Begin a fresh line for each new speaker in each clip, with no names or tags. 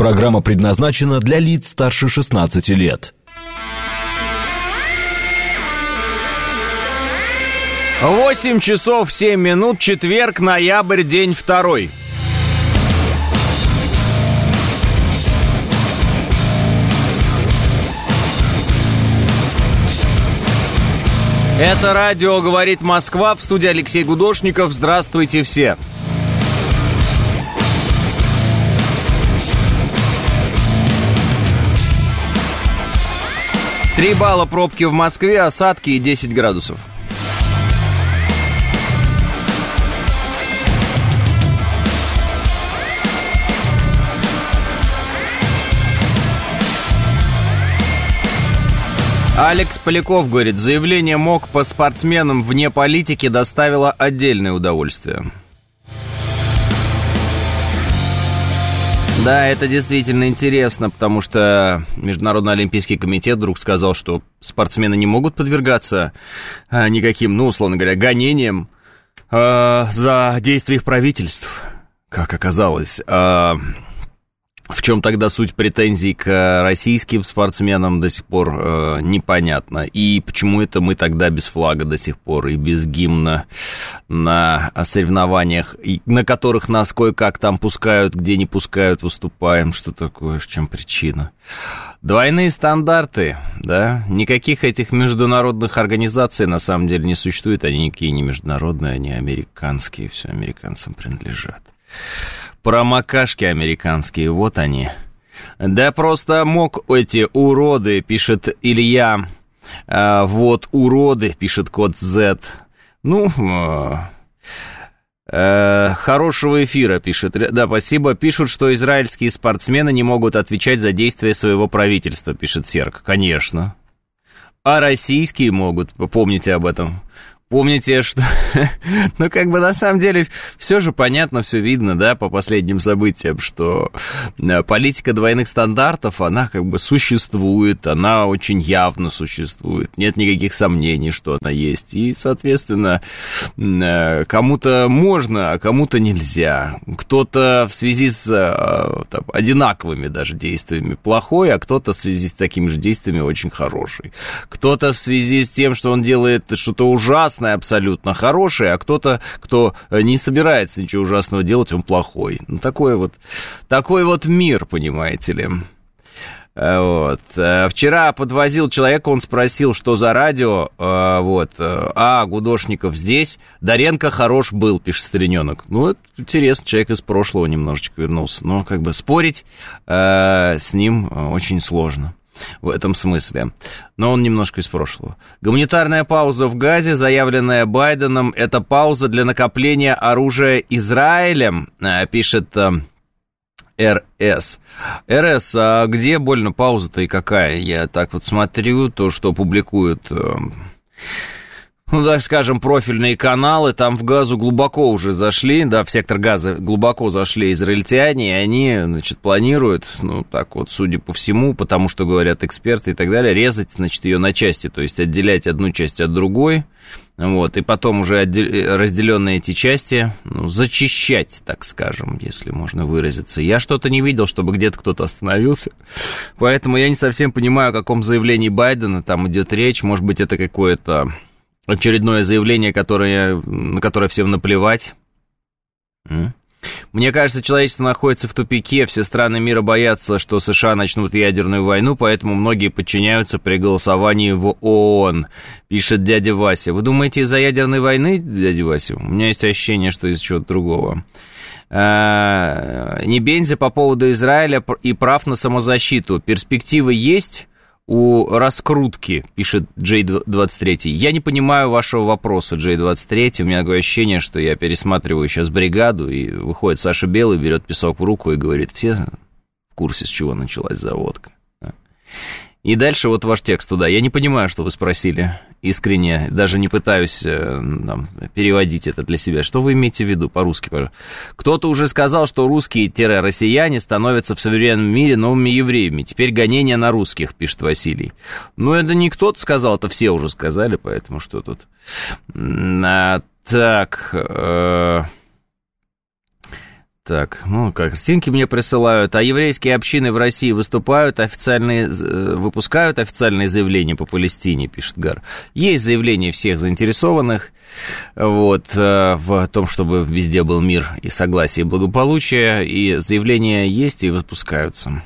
Программа предназначена для лиц старше 16 лет.
8 часов 7 минут, четверг, ноябрь, день второй. Это радио «Говорит Москва» в студии Алексей Гудошников. Здравствуйте все. Три балла пробки в Москве, осадки и 10 градусов. Алекс Поляков говорит, заявление МОК по спортсменам вне политики доставило отдельное удовольствие. Да, это действительно интересно, потому что Международный Олимпийский комитет вдруг сказал, что спортсмены не могут подвергаться а, никаким, ну, условно говоря, гонениям а, за действия их правительств, как оказалось. А, в чем тогда суть претензий к российским спортсменам до сих пор э, непонятно. И почему это мы тогда без флага до сих пор и без гимна на соревнованиях, на которых нас кое-как там пускают, где не пускают, выступаем. Что такое, в чем причина? Двойные стандарты, да? Никаких этих международных организаций на самом деле не существует. Они никакие не международные, они американские, все американцам принадлежат. Промокашки американские, вот они. Да просто мог эти уроды, пишет Илья. А, вот уроды, пишет код Z. Ну, э, хорошего эфира, пишет. Да, спасибо. Пишут, что израильские спортсмены не могут отвечать за действия своего правительства, пишет Серк. Конечно. А российские могут, помните об этом. Помните, что... ну, как бы, на самом деле, все же понятно, все видно, да, по последним событиям, что э, политика двойных стандартов, она как бы существует, она очень явно существует, нет никаких сомнений, что она есть, и, соответственно, э, кому-то можно, а кому-то нельзя. Кто-то в связи с э, там, одинаковыми даже действиями плохой, а кто-то в связи с такими же действиями очень хороший. Кто-то в связи с тем, что он делает что-то ужасное, ужасное абсолютно хороший, а кто-то, кто э, не собирается ничего ужасного делать, он плохой. Ну, такой вот, такой вот мир, понимаете ли. Э, вот. Э, вчера подвозил человека, он спросил, что за радио, вот, а, Гудошников здесь, Даренко хорош был, пишет Стариненок. Ну, это интересно, человек из прошлого немножечко вернулся, но как бы спорить э, с ним очень сложно в этом смысле. Но он немножко из прошлого. Гуманитарная пауза в Газе, заявленная Байденом, это пауза для накопления оружия Израилем, э, пишет э, РС. РС, а где больно пауза-то и какая? Я так вот смотрю, то, что публикуют э, ну, так скажем, профильные каналы, там в газу глубоко уже зашли, да, в сектор газа глубоко зашли израильтяне, и они, значит, планируют, ну, так вот, судя по всему, потому что говорят эксперты и так далее, резать, значит, ее на части, то есть отделять одну часть от другой, вот, и потом уже отдел... разделенные эти части, ну, зачищать, так скажем, если можно выразиться. Я что-то не видел, чтобы где-то кто-то остановился, поэтому я не совсем понимаю, о каком заявлении Байдена там идет речь, может быть, это какое-то очередное заявление, которое, на которое всем наплевать. Мне кажется, человечество находится в тупике, все страны мира боятся, что США начнут ядерную войну, поэтому многие подчиняются при голосовании в ООН, пишет дядя Вася. Вы думаете, из-за ядерной войны, дядя Вася? У меня есть ощущение, что из чего-то другого. А, не Бензи по поводу Израиля и прав на самозащиту. Перспективы есть? У раскрутки, пишет J23. Я не понимаю вашего вопроса, J23. У меня такое ощущение, что я пересматриваю сейчас бригаду, и выходит Саша Белый, берет песок в руку и говорит, все в курсе, с чего началась заводка. И дальше вот ваш текст туда. Я не понимаю, что вы спросили. Искренне, даже не пытаюсь э, там, переводить это для себя. Что вы имеете в виду по-русски? Кто-то уже сказал, что русские-россияне становятся в современном мире новыми евреями. Теперь гонения на русских, пишет Василий. Ну, это не кто-то сказал, это все уже сказали, поэтому что тут? А, так... Э... Так, ну, картинки мне присылают. А еврейские общины в России выступают официальные, э, выпускают официальные заявления по Палестине, пишет Гар. Есть заявления всех заинтересованных вот, э, в том, чтобы везде был мир и согласие и благополучие. И заявления есть и выпускаются.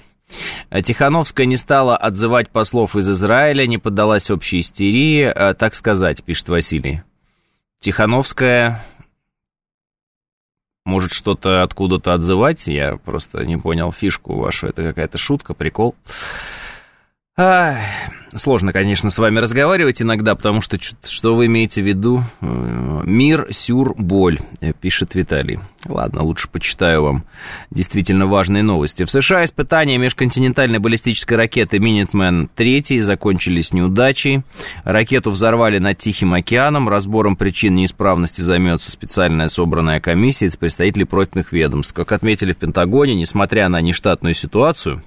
Тихановская не стала отзывать послов из Израиля, не поддалась общей истерии, э, так сказать, пишет Василий. Тихановская может что-то откуда-то отзывать. Я просто не понял фишку вашу. Это какая-то шутка, прикол. Ах, сложно, конечно, с вами разговаривать иногда, потому что что вы имеете в виду? Э, Мир, сюр, боль, э, пишет Виталий. Ладно, лучше почитаю вам действительно важные новости. В США испытания межконтинентальной баллистической ракеты Minuteman 3 закончились неудачей. Ракету взорвали над Тихим океаном. Разбором причин неисправности займется специальная собранная комиссия из представителей проектных ведомств. Как отметили в Пентагоне, несмотря на нештатную ситуацию,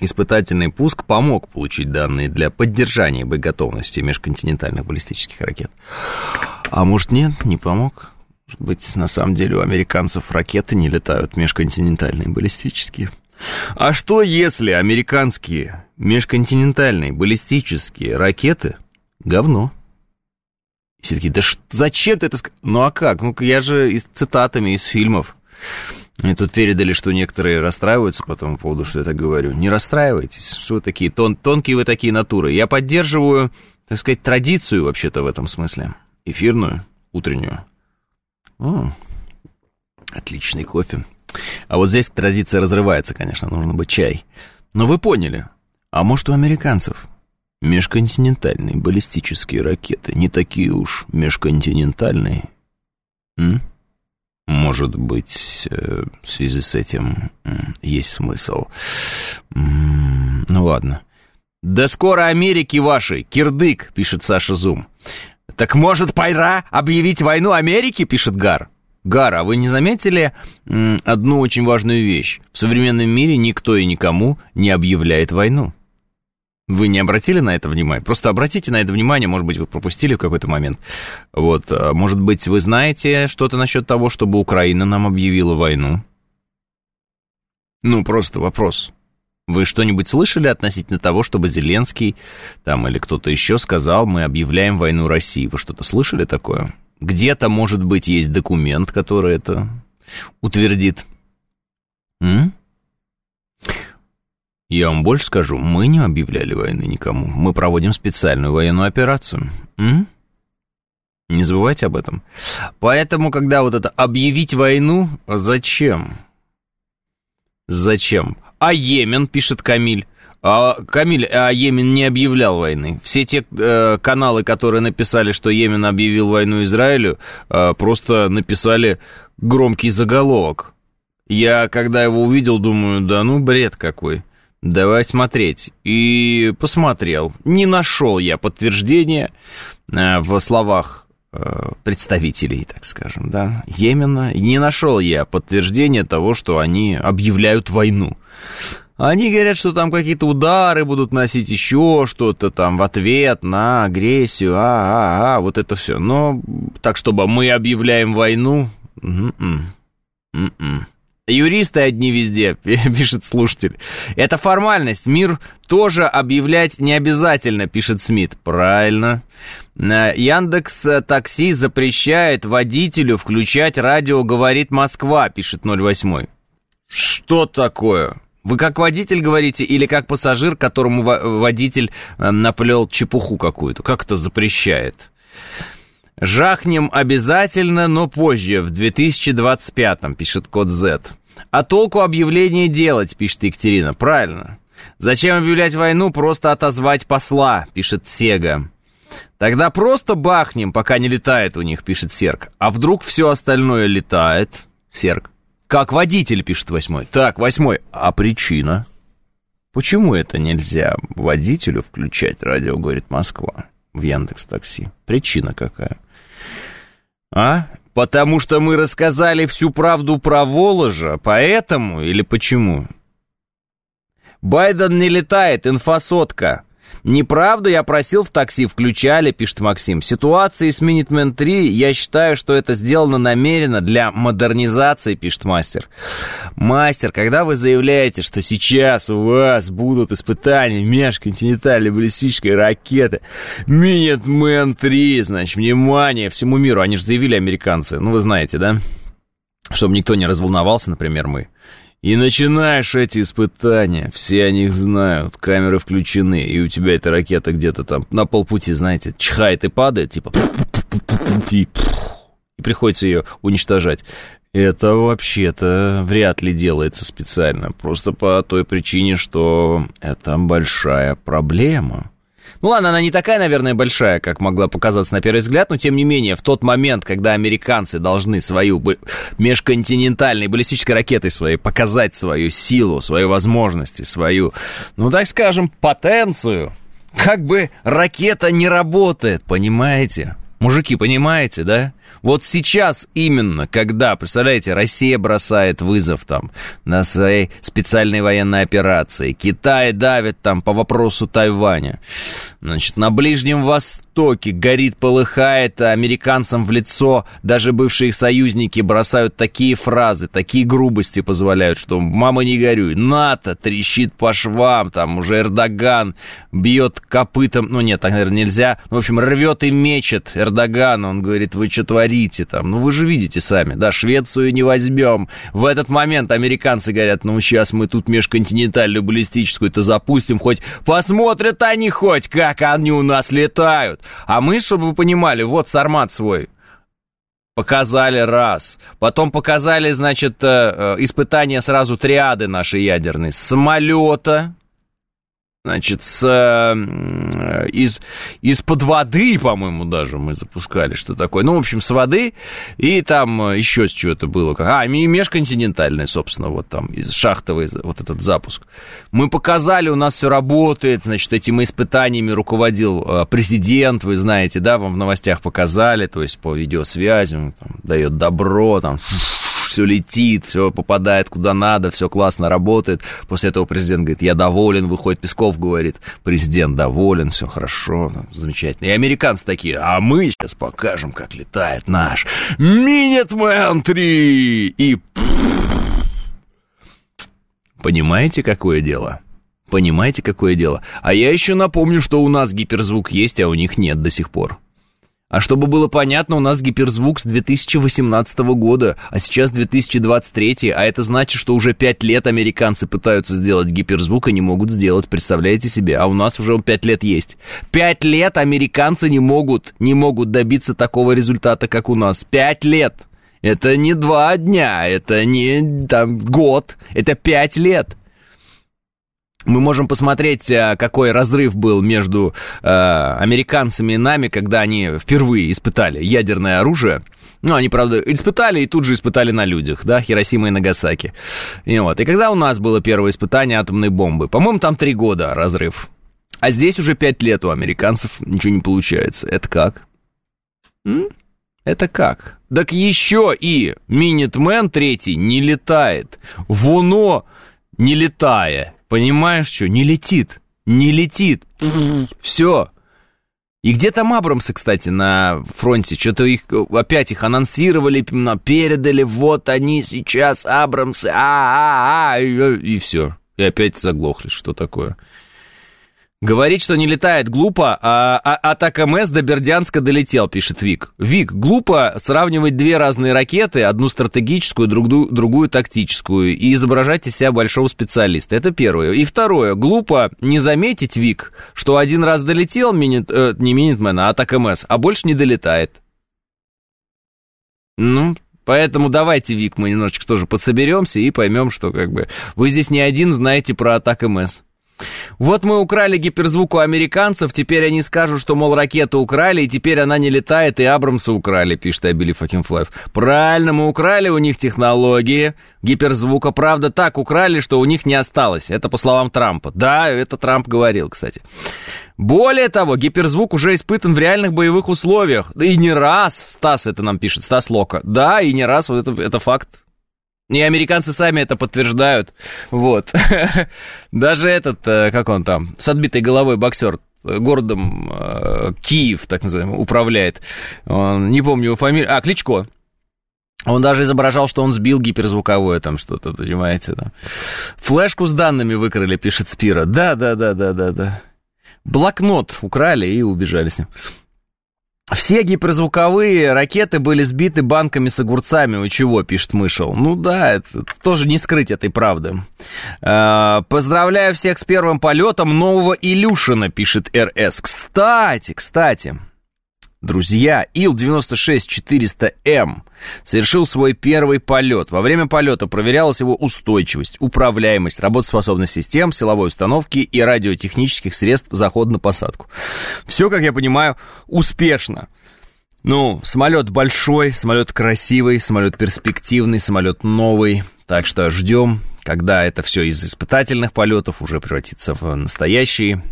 Испытательный пуск помог получить данные для поддержания боеготовности межконтинентальных баллистических ракет. А может нет, не помог? Может быть, на самом деле у американцев ракеты не летают межконтинентальные баллистические? А что если американские межконтинентальные баллистические ракеты говно? Все таки да зачем ты это сказал? Ну а как? Ну я же из цитатами из фильмов. Мне тут передали, что некоторые расстраиваются по тому поводу, что я так говорю. Не расстраивайтесь, что вы такие тон, тонкие вы такие натуры. Я поддерживаю, так сказать, традицию вообще-то в этом смысле. Эфирную, утреннюю. О, отличный кофе. А вот здесь традиция разрывается, конечно, нужно быть чай. Но вы поняли. А может, у американцев межконтинентальные баллистические ракеты не такие уж межконтинентальные? М? Может быть, э, в связи с этим есть смысл. Ну ладно. «Да скоро Америки вашей, кирдык», — пишет Саша Зум. «Так может, пора объявить войну Америке?» — пишет Гар. Гар, а вы не заметили одну очень важную вещь? В современном мире никто и никому не объявляет войну. Вы не обратили на это внимание? Просто обратите на это внимание, может быть, вы пропустили в какой-то момент. Вот, а, может быть, вы знаете что-то насчет того, чтобы Украина нам объявила войну? Ну, просто вопрос. Вы что-нибудь слышали относительно того, чтобы Зеленский там или кто-то еще сказал, мы объявляем войну России? Вы что-то слышали такое? Где-то, может быть, есть документ, который это утвердит? М? Я вам больше скажу, мы не объявляли войны никому. Мы проводим специальную военную операцию. М? Не забывайте об этом. Поэтому, когда вот это объявить войну, зачем? Зачем? А Йемен, пишет Камиль. А, Камиль, а Йемен не объявлял войны. Все те э, каналы, которые написали, что Йемен объявил войну Израилю, э, просто написали громкий заголовок. Я, когда его увидел, думаю, да ну бред какой. Давай смотреть. И посмотрел. Не нашел я подтверждения э, в словах э, представителей, так скажем, да, Йемена. Не нашел я подтверждения того, что они объявляют войну. Они говорят, что там какие-то удары будут носить еще что-то там в ответ на агрессию, а, а, а, вот это все. Но так, чтобы мы объявляем войну, м-м, м-м. Юристы одни везде, пишет слушатель. Это формальность. Мир тоже объявлять не обязательно, пишет Смит. Правильно. Яндекс Такси запрещает водителю включать радио «Говорит Москва», пишет 08. Что такое? Вы как водитель говорите или как пассажир, которому водитель э, наплел чепуху какую-то? Как это запрещает? Жахнем обязательно, но позже, в 2025-м, пишет код Z. А толку объявление делать, пишет Екатерина. Правильно. Зачем объявлять войну? Просто отозвать посла, пишет Сега. Тогда просто бахнем, пока не летает у них, пишет Серк. А вдруг все остальное летает? Серк. Как водитель, пишет восьмой. Так, восьмой. А причина? Почему это нельзя водителю включать радио, говорит Москва, в Яндекс Такси? Причина какая? А? Потому что мы рассказали всю правду про Воложа, поэтому или почему? Байден не летает, инфосотка. Неправда, я просил в такси, включали, пишет Максим. Ситуации с Minuteman 3, я считаю, что это сделано намеренно для модернизации, пишет мастер. Мастер, когда вы заявляете, что сейчас у вас будут испытания межконтинентальной баллистической ракеты Minuteman 3, значит, внимание всему миру, они же заявили американцы, ну вы знаете, да? Чтобы никто не разволновался, например, мы. И начинаешь эти испытания, все о них знают, камеры включены, и у тебя эта ракета где-то там на полпути, знаете, чихает и падает, типа... И, приходится ее уничтожать. Это вообще-то вряд ли делается специально, просто по той причине, что это большая проблема. Ну ладно, она не такая, наверное, большая, как могла показаться на первый взгляд, но тем не менее, в тот момент, когда американцы должны свою межконтинентальной баллистической ракетой своей показать свою силу, свои возможности, свою, ну так скажем, потенцию, как бы ракета не работает, понимаете? Мужики, понимаете, да? Вот сейчас именно, когда, представляете, Россия бросает вызов там на своей специальной военной операции, Китай давит там по вопросу Тайваня, значит, на Ближнем Востоке горит, полыхает, а американцам в лицо даже бывшие союзники бросают такие фразы, такие грубости позволяют, что «мама, не горюй», НАТО трещит по швам, там уже Эрдоган бьет копытом, ну нет, так, наверное, нельзя, ну, в общем, рвет и мечет Эрдоган, он говорит, вы что творите там, ну вы же видите сами, да, Швецию не возьмем. В этот момент американцы говорят, ну сейчас мы тут межконтинентальную баллистическую-то запустим, хоть посмотрят они хоть, как они у нас летают. А мы, чтобы вы понимали, вот сармат свой, Показали раз. Потом показали, значит, э, э, испытания сразу триады нашей ядерной. Самолета, Значит, с, э, из, из-под воды, по-моему, даже мы запускали, что такое. Ну, в общем, с воды, и там э, еще с чего-то было. А, и межконтинентальный, собственно, вот там, из шахтовый вот этот запуск. Мы показали, у нас все работает, значит, этими испытаниями руководил э, президент, вы знаете, да, вам в новостях показали, то есть по видеосвязи, он там, дает добро, там, все летит, все попадает куда надо, все классно работает. После этого президент говорит, я доволен, выходит Песков, говорит, президент доволен, все хорошо, ну, замечательно. И американцы такие, а мы сейчас покажем, как летает наш Минитмен 3! И... Понимаете, какое дело? Понимаете, какое дело? А я еще напомню, что у нас гиперзвук есть, а у них нет до сих пор. А чтобы было понятно, у нас гиперзвук с 2018 года, а сейчас 2023, а это значит, что уже 5 лет американцы пытаются сделать гиперзвук и не могут сделать, представляете себе? А у нас уже 5 лет есть. 5 лет американцы не могут, не могут добиться такого результата, как у нас. 5 лет! Это не два дня, это не там год, это 5 лет мы можем посмотреть, э, какой разрыв был между э, американцами и нами, когда они впервые испытали ядерное оружие. Ну, они, правда, испытали и тут же испытали на людях, да, Хиросима и Нагасаки. И вот, и когда у нас было первое испытание атомной бомбы? По-моему, там три года разрыв. А здесь уже пять лет у американцев ничего не получается. Это как? М? Это как? Так еще и Минитмен третий не летает. Воно не летая. Понимаешь, что? Не летит. Не летит. Все. И где там Абрамсы, кстати, на фронте? Что-то их опять их анонсировали, передали, вот они сейчас, Абрамсы, а-а-а, и, все. И опять заглохли, что такое. Говорить, что не летает, глупо, а, а от АКМС до Бердянска долетел, пишет Вик. Вик, глупо сравнивать две разные ракеты, одну стратегическую, другую, другую тактическую, и изображать из себя большого специалиста. Это первое. И второе, глупо не заметить, Вик, что один раз долетел, минит, э, не Минитмен, а от АКМС, а больше не долетает. Ну, Поэтому давайте, Вик, мы немножечко тоже подсоберемся и поймем, что как бы вы здесь не один знаете про ATACMS. Вот мы украли гиперзвук у американцев, теперь они скажут, что, мол, ракету украли, и теперь она не летает, и Абрамса украли, пишет Абили Факинфлайв. Правильно, мы украли у них технологии гиперзвука, правда, так украли, что у них не осталось. Это по словам Трампа. Да, это Трамп говорил, кстати. Более того, гиперзвук уже испытан в реальных боевых условиях. И не раз, Стас это нам пишет, Стас Лока. Да, и не раз, вот это, это факт. И американцы сами это подтверждают. Вот. Даже этот, э, как он там, с отбитой головой боксер городом э, Киев, так называемый, управляет. Он, не помню его фамилию. А, Кличко. Он даже изображал, что он сбил гиперзвуковое там что-то, понимаете, да. Флешку с данными выкрали, пишет Спира. Да, да, да, да, да, да. Блокнот украли и убежали с ним. Все гиперзвуковые ракеты были сбиты банками с огурцами. У чего, пишет Мышел. Ну да, это тоже не скрыть этой правды. А, поздравляю всех с первым полетом нового Илюшина, пишет РС. Кстати, кстати, друзья, Ил-96-400М совершил свой первый полет. Во время полета проверялась его устойчивость, управляемость, работоспособность систем, силовой установки и радиотехнических средств захода на посадку. Все, как я понимаю, успешно. Ну, самолет большой, самолет красивый, самолет перспективный, самолет новый. Так что ждем, когда это все из испытательных полетов уже превратится в настоящие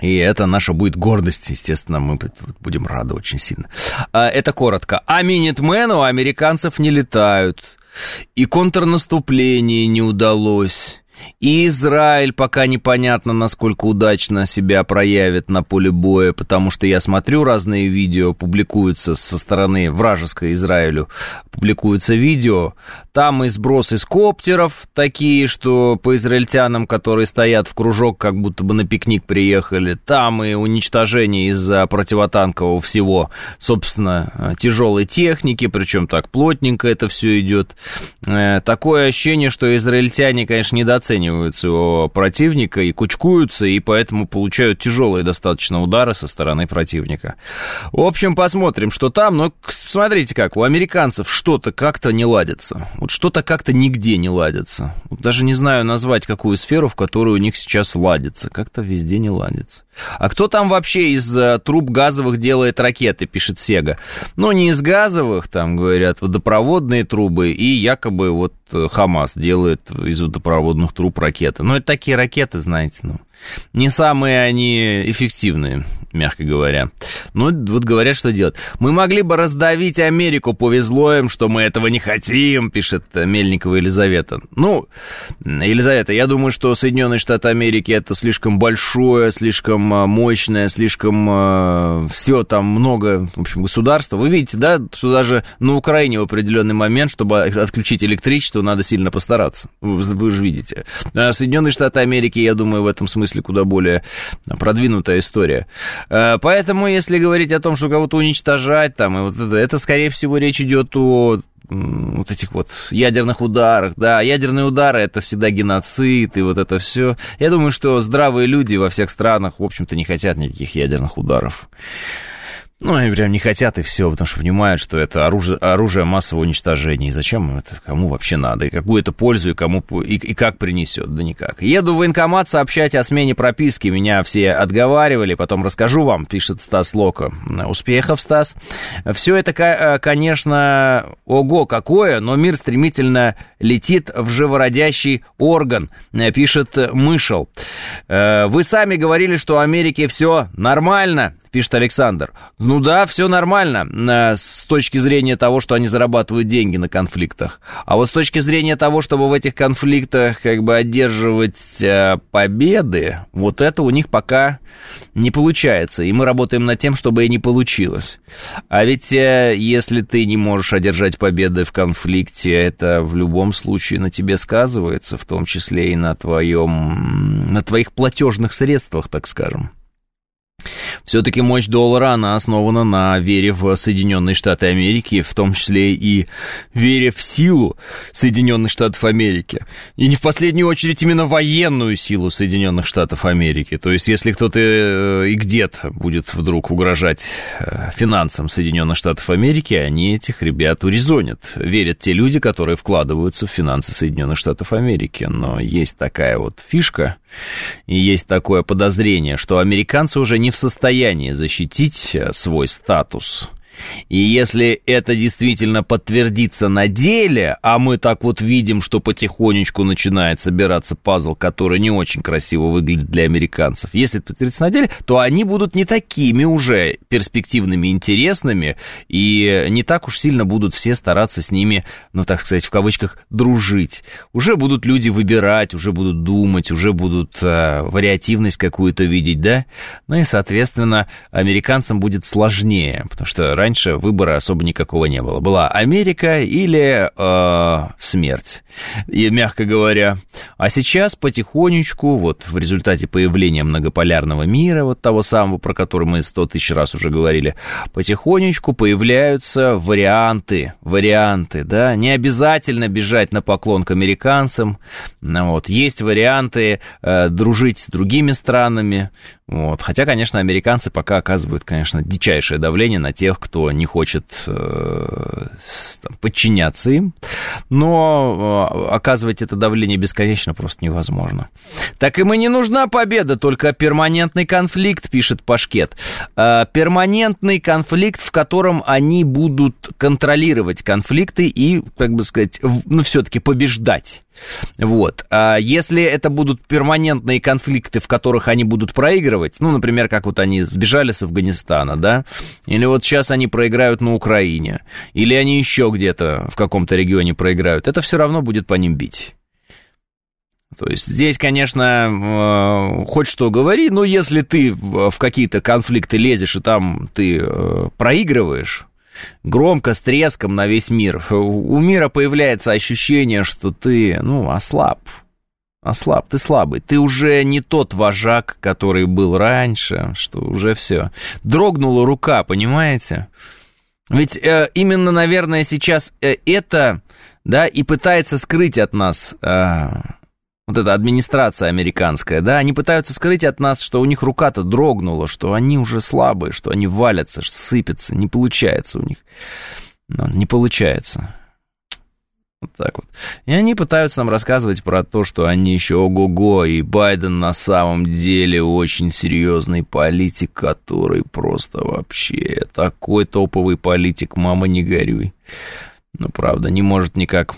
и это наша будет гордость, естественно, мы будем рады очень сильно. А, это коротко. А Минитмену американцев не летают. И контрнаступление не удалось. И Израиль пока непонятно, насколько удачно себя проявит на поле боя, потому что я смотрю разные видео, публикуются со стороны вражеской Израилю, публикуются видео, там и сбросы из коптеров такие, что по израильтянам, которые стоят в кружок, как будто бы на пикник приехали, там и уничтожение из-за противотанкового всего, собственно, тяжелой техники, причем так плотненько это все идет. Э, такое ощущение, что израильтяне, конечно, недооценивают недооценивают своего противника и кучкуются, и поэтому получают тяжелые достаточно удары со стороны противника. В общем, посмотрим, что там. Но смотрите как, у американцев что-то как-то не ладится. Вот что-то как-то нигде не ладится. Вот даже не знаю назвать, какую сферу, в которой у них сейчас ладится. Как-то везде не ладится. А кто там вообще из uh, труб газовых делает ракеты, пишет Сега? Ну, не из газовых, там, говорят, водопроводные трубы, и якобы вот э, Хамас делает из водопроводных труб ракеты. Но это такие ракеты, знаете, ну, не самые они эффективные, мягко говоря. Ну, вот говорят, что делать. Мы могли бы раздавить Америку, повезло им, что мы этого не хотим, пишет Мельникова Елизавета. Ну, Елизавета, я думаю, что Соединенные Штаты Америки это слишком большое, слишком а, мощное, слишком э, все там много, в общем, государства. Вы видите, да, что даже на Украине в определенный момент, чтобы отключить электричество, надо сильно постараться. Вы, вы же видите. А Соединенные Штаты Америки, я думаю, в этом смысле куда более продвинутая история. Э, поэтому, если говорить о том, что кого-то уничтожать, там, и вот это, это, скорее всего, речь идет о вот этих вот ядерных ударах, да, ядерные удары это всегда геноцид и вот это все. Я думаю, что здравые люди во всех странах, в общем-то, не хотят никаких ядерных ударов. Ну, они прям не хотят и все, потому что понимают, что это оружие, оружие массового уничтожения. И зачем это кому вообще надо? И какую это пользу, и кому и, и как принесет? Да никак. Еду в военкомат сообщать о смене прописки. Меня все отговаривали, потом расскажу вам, пишет Стас Лока. Успехов, Стас. Все это, э, конечно, ого, какое, но мир стремительно летит в живородящий орган, э, пишет Мышел. Э, вы сами говорили, что в Америке все нормально пишет Александр. Ну да, все нормально э, с точки зрения того, что они зарабатывают деньги на конфликтах. А вот с точки зрения того, чтобы в этих конфликтах как бы одерживать э, победы, вот это у них пока не получается. И мы работаем над тем, чтобы и не получилось. А ведь э, если ты не можешь одержать победы в конфликте, это в любом случае на тебе сказывается, в том числе и на твоем, на твоих платежных средствах, так скажем. Все-таки мощь доллара, она основана на вере в Соединенные Штаты Америки, в том числе и вере в силу Соединенных Штатов Америки. И не в последнюю очередь именно военную силу Соединенных Штатов Америки. То есть, если кто-то э, и где-то будет вдруг угрожать э, финансам Соединенных Штатов Америки, они этих ребят урезонят. Верят те люди, которые вкладываются в финансы Соединенных Штатов Америки. Но есть такая вот фишка, и есть такое подозрение, что американцы уже не в состоянии защитить э, свой статус И если это действительно подтвердится на деле, а мы так вот видим, что потихонечку начинает собираться пазл, который не очень красиво выглядит для американцев, если это подтвердится на деле, то они будут не такими уже перспективными, интересными, и не так уж сильно будут все стараться с ними, ну, так сказать, в кавычках, дружить. Уже будут люди выбирать, уже будут думать, уже будут э, вариативность какую-то видеть, да? Ну и, соответственно, американцам будет сложнее, потому что раньше выбора особо никакого не было. Была Америка или э, смерть, и, мягко говоря. А сейчас потихонечку, вот в результате появления многополярного мира, вот того самого, про который мы сто тысяч раз уже говорили, потихонечку появляются варианты, варианты, да, не обязательно бежать на поклон к американцам, ну вот, есть варианты э, дружить с другими странами, вот. Хотя, конечно, американцы пока оказывают, конечно, дичайшее давление на тех, кто не хочет э, там, подчиняться им. Но э, оказывать это давление бесконечно просто невозможно. Так им и не нужна победа, только перманентный конфликт, пишет Пашкет. Э, перманентный конфликт, в котором они будут контролировать конфликты и, как бы сказать, ну, все-таки побеждать. Вот. А если это будут перманентные конфликты, в которых они будут проигрывать, ну, например, как вот они сбежали с Афганистана, да, или вот сейчас они проиграют на Украине, или они еще где-то в каком-то регионе проиграют, это все равно будет по ним бить. То есть здесь, конечно, э, хоть что говори, но если ты в какие-то конфликты лезешь и там ты э, проигрываешь, громко, с треском на весь мир. У мира появляется ощущение, что ты, ну, ослаб. Ослаб, ты слабый. Ты уже не тот вожак, который был раньше, что уже все. Дрогнула рука, понимаете? Ведь э, именно, наверное, сейчас э, это, да, и пытается скрыть от нас э, вот эта администрация американская, да, они пытаются скрыть от нас, что у них рука-то дрогнула, что они уже слабые, что они валятся, сыпятся, не получается у них. Но не получается. Вот так вот. И они пытаются нам рассказывать про то, что они еще ого-го, и Байден на самом деле очень серьезный политик, который просто вообще такой топовый политик, мама не горюй. Ну, правда, не может никак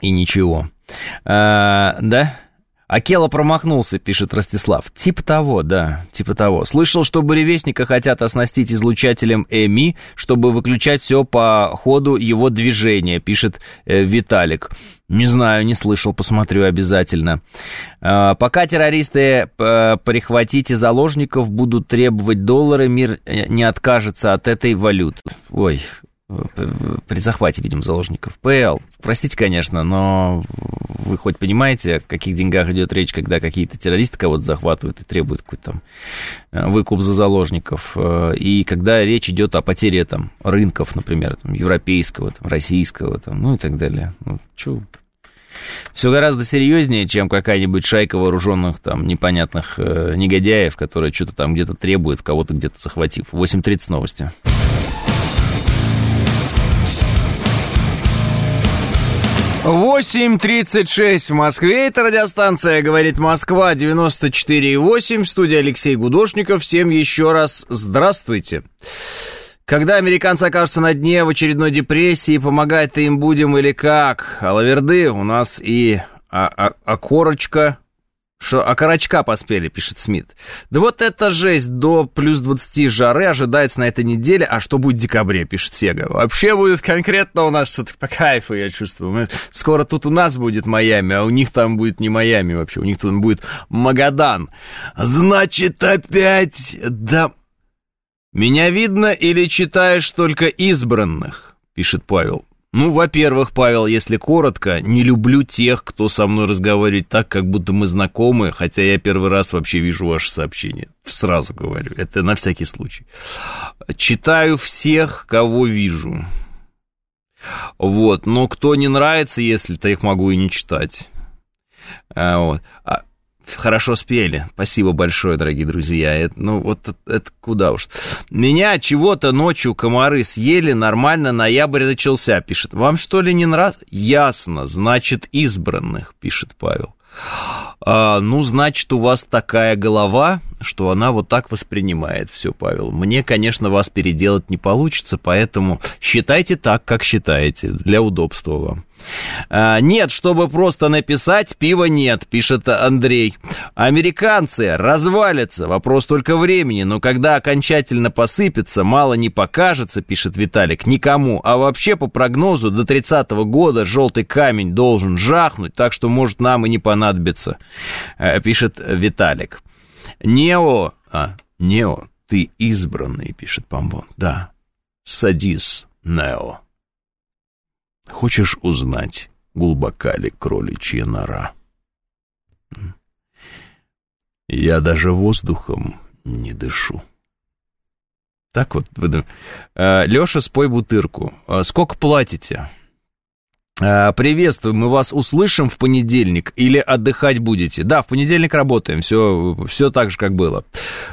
и ничего. А, да? Акела промахнулся, пишет Ростислав. Типа того, да, типа того. Слышал, что буревестника хотят оснастить излучателем ЭМИ, чтобы выключать все по ходу его движения, пишет э, Виталик. Не знаю, не слышал, посмотрю обязательно. Э, пока террористы э, прихватите заложников будут требовать доллары, мир э, не откажется от этой валюты. Ой, при захвате, видимо, заложников. ПЛ, простите, конечно, но вы хоть понимаете, о каких деньгах идет речь, когда какие-то террористы кого-то захватывают и требуют какой-то там э, выкуп за заложников, э, и когда речь идет о потере там рынков, например, там, европейского, там, российского, там, ну и так далее. Ну, чё, все гораздо серьезнее, чем какая-нибудь шайка вооруженных там непонятных э, негодяев, которые что-то там где-то требуют, кого-то где-то захватив. 8.30 новости. 8.36 в Москве. Это радиостанция «Говорит Москва» 94.8. В студии Алексей Гудошников. Всем еще раз здравствуйте. Когда американцы окажутся на дне в очередной депрессии, помогать им будем или как? А лаверды у нас и а, а, а корочка что окорочка поспели, пишет Смит. Да вот это жесть, до плюс 20 жары ожидается на этой неделе, а что будет в декабре, пишет Сега. Вообще будет конкретно у нас что-то по кайфу, я чувствую. Мы, скоро тут у нас будет Майами, а у них там будет не Майами вообще, у них тут будет Магадан. Значит, опять, да... Меня видно или читаешь только избранных, пишет Павел. Ну, во-первых, Павел, если коротко, не люблю тех, кто со мной разговаривает так, как будто мы знакомы, хотя я первый раз вообще вижу ваше сообщение. Сразу говорю, это на всякий случай. Читаю всех, кого вижу. Вот, но кто не нравится, если то их могу и не читать. А, вот. А, Хорошо спели. Спасибо большое, дорогие друзья. Это, ну, вот это, это куда уж. Меня чего-то ночью комары съели, нормально ноябрь начался, пишет. Вам что ли не нравится? Ясно, значит, избранных, пишет Павел. А, ну, значит, у вас такая голова, что она вот так воспринимает все, Павел. Мне, конечно, вас переделать не получится, поэтому считайте так, как считаете, для удобства вам. А, нет, чтобы просто написать, пива нет, пишет Андрей. Американцы развалятся, вопрос только времени, но когда окончательно посыпется, мало не покажется, пишет Виталик, никому. А вообще, по прогнозу, до 30-го года желтый камень должен жахнуть, так что, может, нам и не понадобится, э, пишет Виталик. Нео, а, Нео, ты избранный, пишет Помбон. Да, садись, Нео. Хочешь узнать, глубока ли кроличья нора? Я даже воздухом не дышу. Так вот, э, Леша, спой бутырку. Э, сколько платите? Э, приветствую, мы вас услышим в понедельник или отдыхать будете? Да, в понедельник работаем, все, все так же, как было.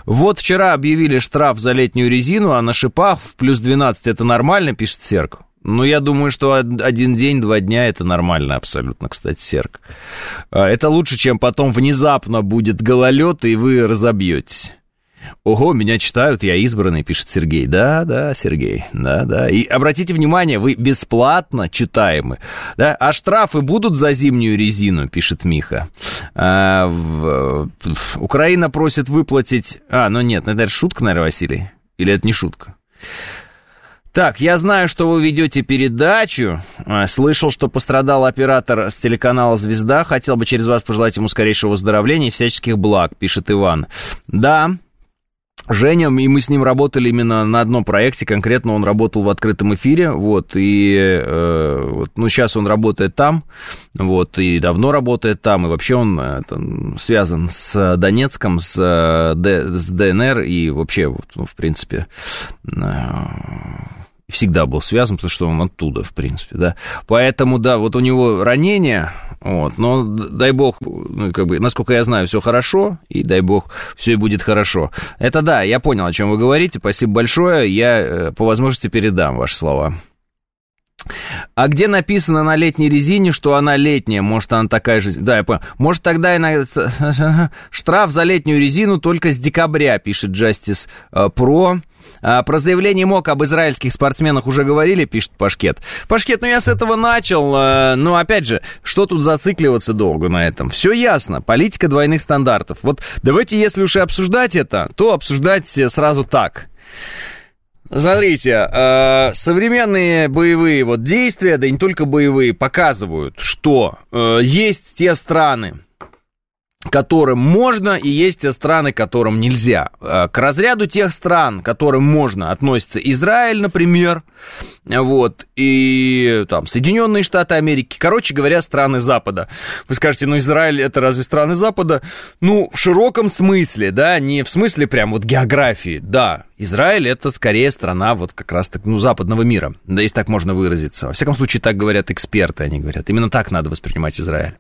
Вот вчера объявили штраф за летнюю резину, а на шипах в плюс 12 это нормально, пишет Серк. Ну, я думаю, что один день, два дня это нормально абсолютно, кстати, Серк. Это лучше, чем потом внезапно будет гололед, и вы разобьетесь. Ого, меня читают, я избранный, пишет Сергей. Да, да, Сергей, да, да. И обратите внимание, вы бесплатно читаемы. Да? А штрафы будут за зимнюю резину, пишет Миха. А, в, в, Украина просит выплатить... А, ну нет, это шутка, наверное, Василий? Или это не шутка? Так, я знаю, что вы ведете передачу. А, слышал, что пострадал оператор с телеканала «Звезда». Хотел бы через вас пожелать ему скорейшего выздоровления и всяческих благ, пишет Иван. Да, Женя, и мы с ним работали именно на одном проекте, конкретно он работал в открытом эфире, вот, и, э, вот, ну, сейчас он работает там, вот, и давно работает там, и вообще он это, связан с Донецком, с, э, с ДНР, и вообще, вот, ну, в принципе, э, всегда был связан, потому что он оттуда, в принципе, да. Поэтому, да, вот у него ранение, вот, но дай бог, ну, как бы, насколько я знаю, все хорошо, и дай бог, все и будет хорошо. Это да, я понял, о чем вы говорите, спасибо большое, я э, по возможности передам ваши слова. А где написано на летней резине, что она летняя? Может, она такая же... Да, я понял. Может, тогда и штраф за летнюю резину только с декабря, пишет Justice э, Pro. А, про заявление МОК об израильских спортсменах уже говорили, пишет Пашкет. Пашкет, ну я с этого начал. Э, но опять же, что тут зацикливаться долго на этом? Все ясно. Политика двойных стандартов. Вот давайте, если уж и обсуждать это, то обсуждать сразу так. Смотрите, э, современные боевые вот действия, да и не только боевые, показывают, что э, есть те страны, которым можно, и есть страны, которым нельзя. Э, к разряду тех стран, которым можно, относится Израиль, например, вот, и там Соединенные Штаты Америки, короче говоря, страны Запада. Вы скажете, ну Израиль это разве страны Запада? Ну, в широком смысле, да, не в смысле прям вот географии, да, Израиль это скорее страна вот как раз так, ну, западного мира, да, если так можно выразиться. Во всяком случае, так говорят эксперты, они говорят, именно так надо воспринимать Израиль.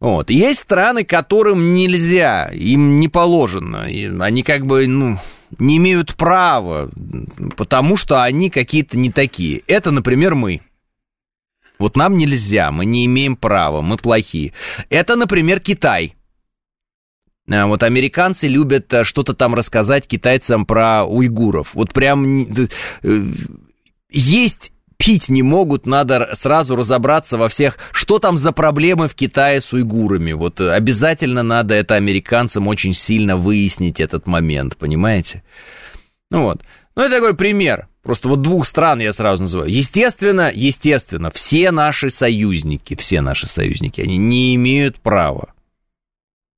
Вот. Есть страны, которым нельзя, им не положено. И они как бы, ну, не имеют права, потому что они какие-то не такие. Это, например, мы. Вот нам нельзя, мы не имеем права, мы плохие. Это, например, Китай. А вот американцы любят э, что-то там рассказать китайцам про уйгуров. Вот прям э, есть пить не могут, надо сразу разобраться во всех, что там за проблемы в Китае с уйгурами. Вот э, обязательно надо это американцам очень сильно выяснить этот момент, понимаете? Ну вот. Ну, это такой пример. Просто вот двух стран я сразу называю. Естественно, естественно, все наши союзники, все наши союзники, они не имеют права.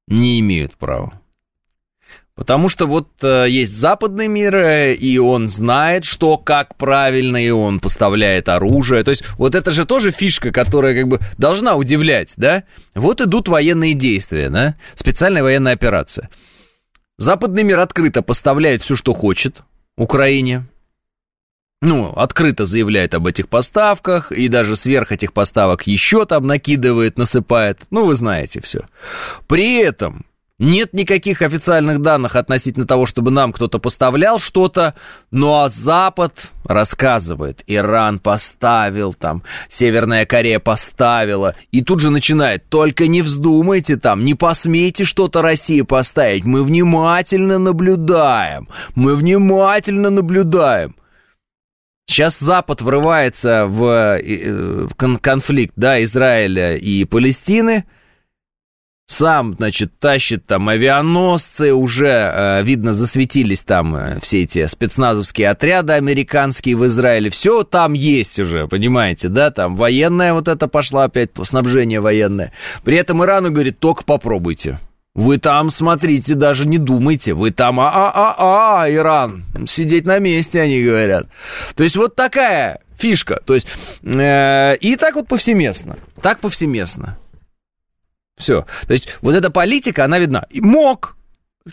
Не имеют права. Потому что вот э, есть западный мир, э, и он знает, что как правильно, и он поставляет оружие. То есть вот это же тоже фишка, которая как бы должна удивлять, да? Вот идут военные действия, да? Специальная военная операция. Западный мир открыто поставляет все, что хочет Украине. Ну, открыто заявляет об этих поставках, и даже сверх этих поставок еще там накидывает, насыпает. Ну, вы знаете все. При этом Нет никаких официальных данных относительно того, чтобы нам кто-то поставлял что-то, ну а Запад рассказывает, Иран поставил там, Северная Корея поставила, и тут же начинает, только не вздумайте там, не посмейте что-то России поставить, мы внимательно наблюдаем, мы внимательно наблюдаем. Сейчас Запад врывается в э, конфликт, да, Израиля и Палестины – сам, значит, тащит там авианосцы, уже, э, видно, засветились там э, все эти спецназовские отряды американские в Израиле, все там есть уже, понимаете, да, там военная вот это пошла опять, снабжение военное. При этом Ирану говорит, только попробуйте. Вы там, смотрите, даже не думайте. Вы там, а-а-а-а, Иран. Сидеть на месте, они говорят. То есть вот такая фишка. То есть, э, и так вот повсеместно. Так повсеместно. Все. То есть вот эта политика, она видна. Мог,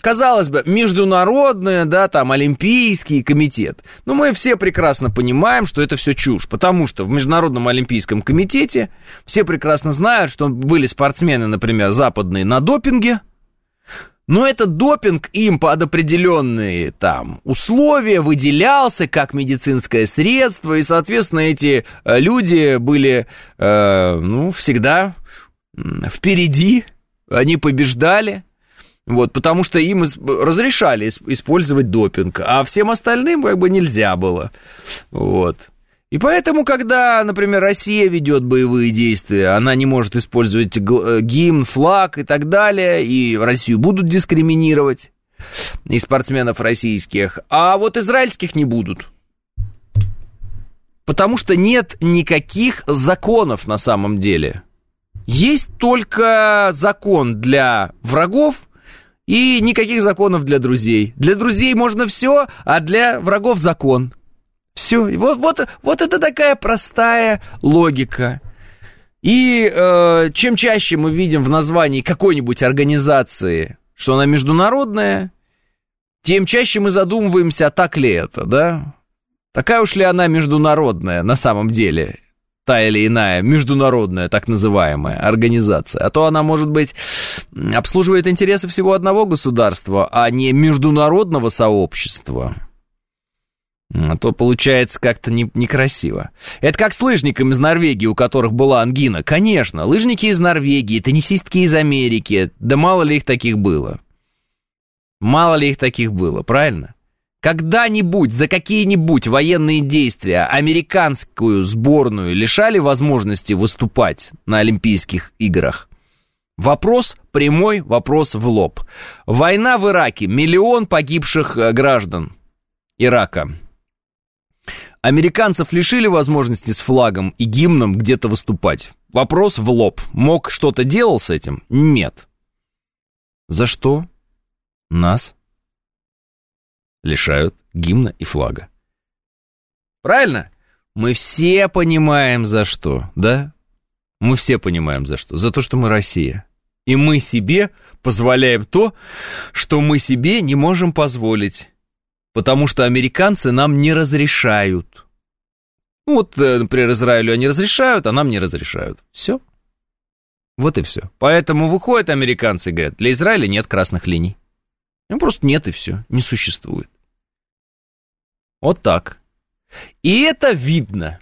казалось бы, международная, да, там, Олимпийский комитет. Но мы все прекрасно понимаем, что это все чушь, потому что в Международном Олимпийском комитете все прекрасно знают, что были спортсмены, например, западные на допинге, но этот допинг им под определенные там условия выделялся как медицинское средство, и, соответственно, эти э, люди были, э, ну, всегда впереди, они побеждали, вот, потому что им разрешали использовать допинг, а всем остальным как бы нельзя было, вот. И поэтому, когда, например, Россия ведет боевые действия, она не может использовать э, гимн, флаг и так далее, и Россию будут дискриминировать, и спортсменов российских, а вот израильских не будут. Потому что нет никаких законов на самом деле. Есть только закон для врагов и никаких законов для друзей. Для друзей можно все, а для врагов закон. Все. Вот, вот, вот это такая простая логика. И э, чем чаще мы видим в названии какой-нибудь организации, что она международная, тем чаще мы задумываемся, а так ли это, да? Такая уж ли она международная на самом деле? Та или иная международная так называемая организация, а то она, может быть, обслуживает интересы всего одного государства, а не международного сообщества. А то получается как-то не, некрасиво. Это как с лыжниками из Норвегии, у которых была ангина. Конечно, лыжники из Норвегии, теннисистки из Америки. Да мало ли их таких было. Мало ли их таких было, правильно? Когда-нибудь за какие-нибудь военные действия американскую сборную лишали возможности выступать на Олимпийских играх? Вопрос прямой, вопрос в лоб. Война в Ираке, миллион погибших э, граждан Ирака. Американцев лишили возможности с флагом и гимном где-то выступать. Вопрос в лоб. Мог что-то делал с этим? Нет. За что? Нас лишают гимна и флага. Правильно? Мы все понимаем за что, да? Мы все понимаем за что. За то, что мы Россия. И мы себе позволяем то, что мы себе не можем позволить. Потому что американцы нам не разрешают. Ну вот, э, например, Израилю они разрешают, а нам не разрешают. Все. Вот и все. Поэтому выходят американцы и говорят, для Израиля нет красных линий. Ну, просто нет и все, не существует. Вот так. И это видно.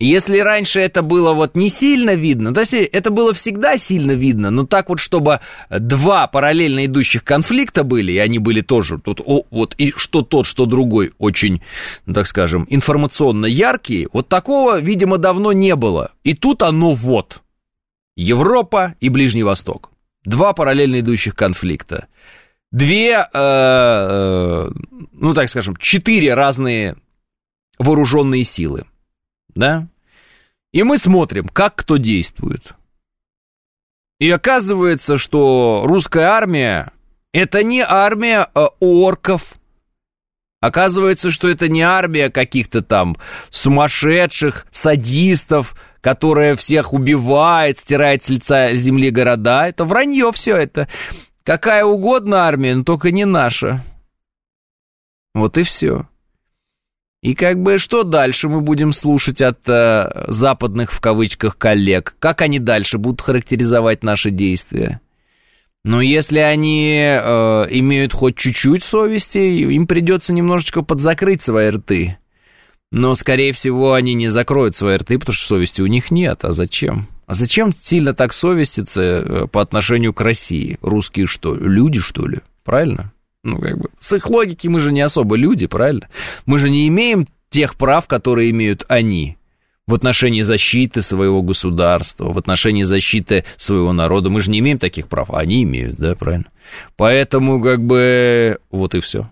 Если раньше это было вот не сильно видно, то есть это было всегда сильно видно, но так вот, чтобы два параллельно идущих конфликта были, и они были тоже тут, о, вот и что тот, что другой очень, так скажем, информационно яркие, вот такого, видимо, давно не было. И тут оно вот. Европа и Ближний Восток. Два параллельно идущих конфликта две, э, э, ну так скажем, четыре разные вооруженные силы, да, и мы смотрим, как кто действует. И оказывается, что русская армия это не армия э, орков. Оказывается, что это не армия каких-то там сумасшедших садистов, которая всех убивает, стирает с лица земли города. Это вранье все это. Какая угодно армия, но только не наша. Вот и все. И как бы что дальше мы будем слушать от э, западных в кавычках коллег? Как они дальше будут характеризовать наши действия? Но если они э, имеют хоть чуть-чуть совести, им придется немножечко подзакрыть свои рты. Но, скорее всего, они не закроют свои рты, потому что совести у них нет. А зачем? А зачем сильно так совеститься э, по отношению к России? Русские что, люди, что ли? Правильно? Ну, как бы, с их логики мы же не особо люди, правильно? Мы же не имеем тех прав, которые имеют они в отношении защиты своего государства, в отношении защиты своего народа. Мы же не имеем таких прав, а они имеют, да, правильно? Поэтому, как бы, вот и все.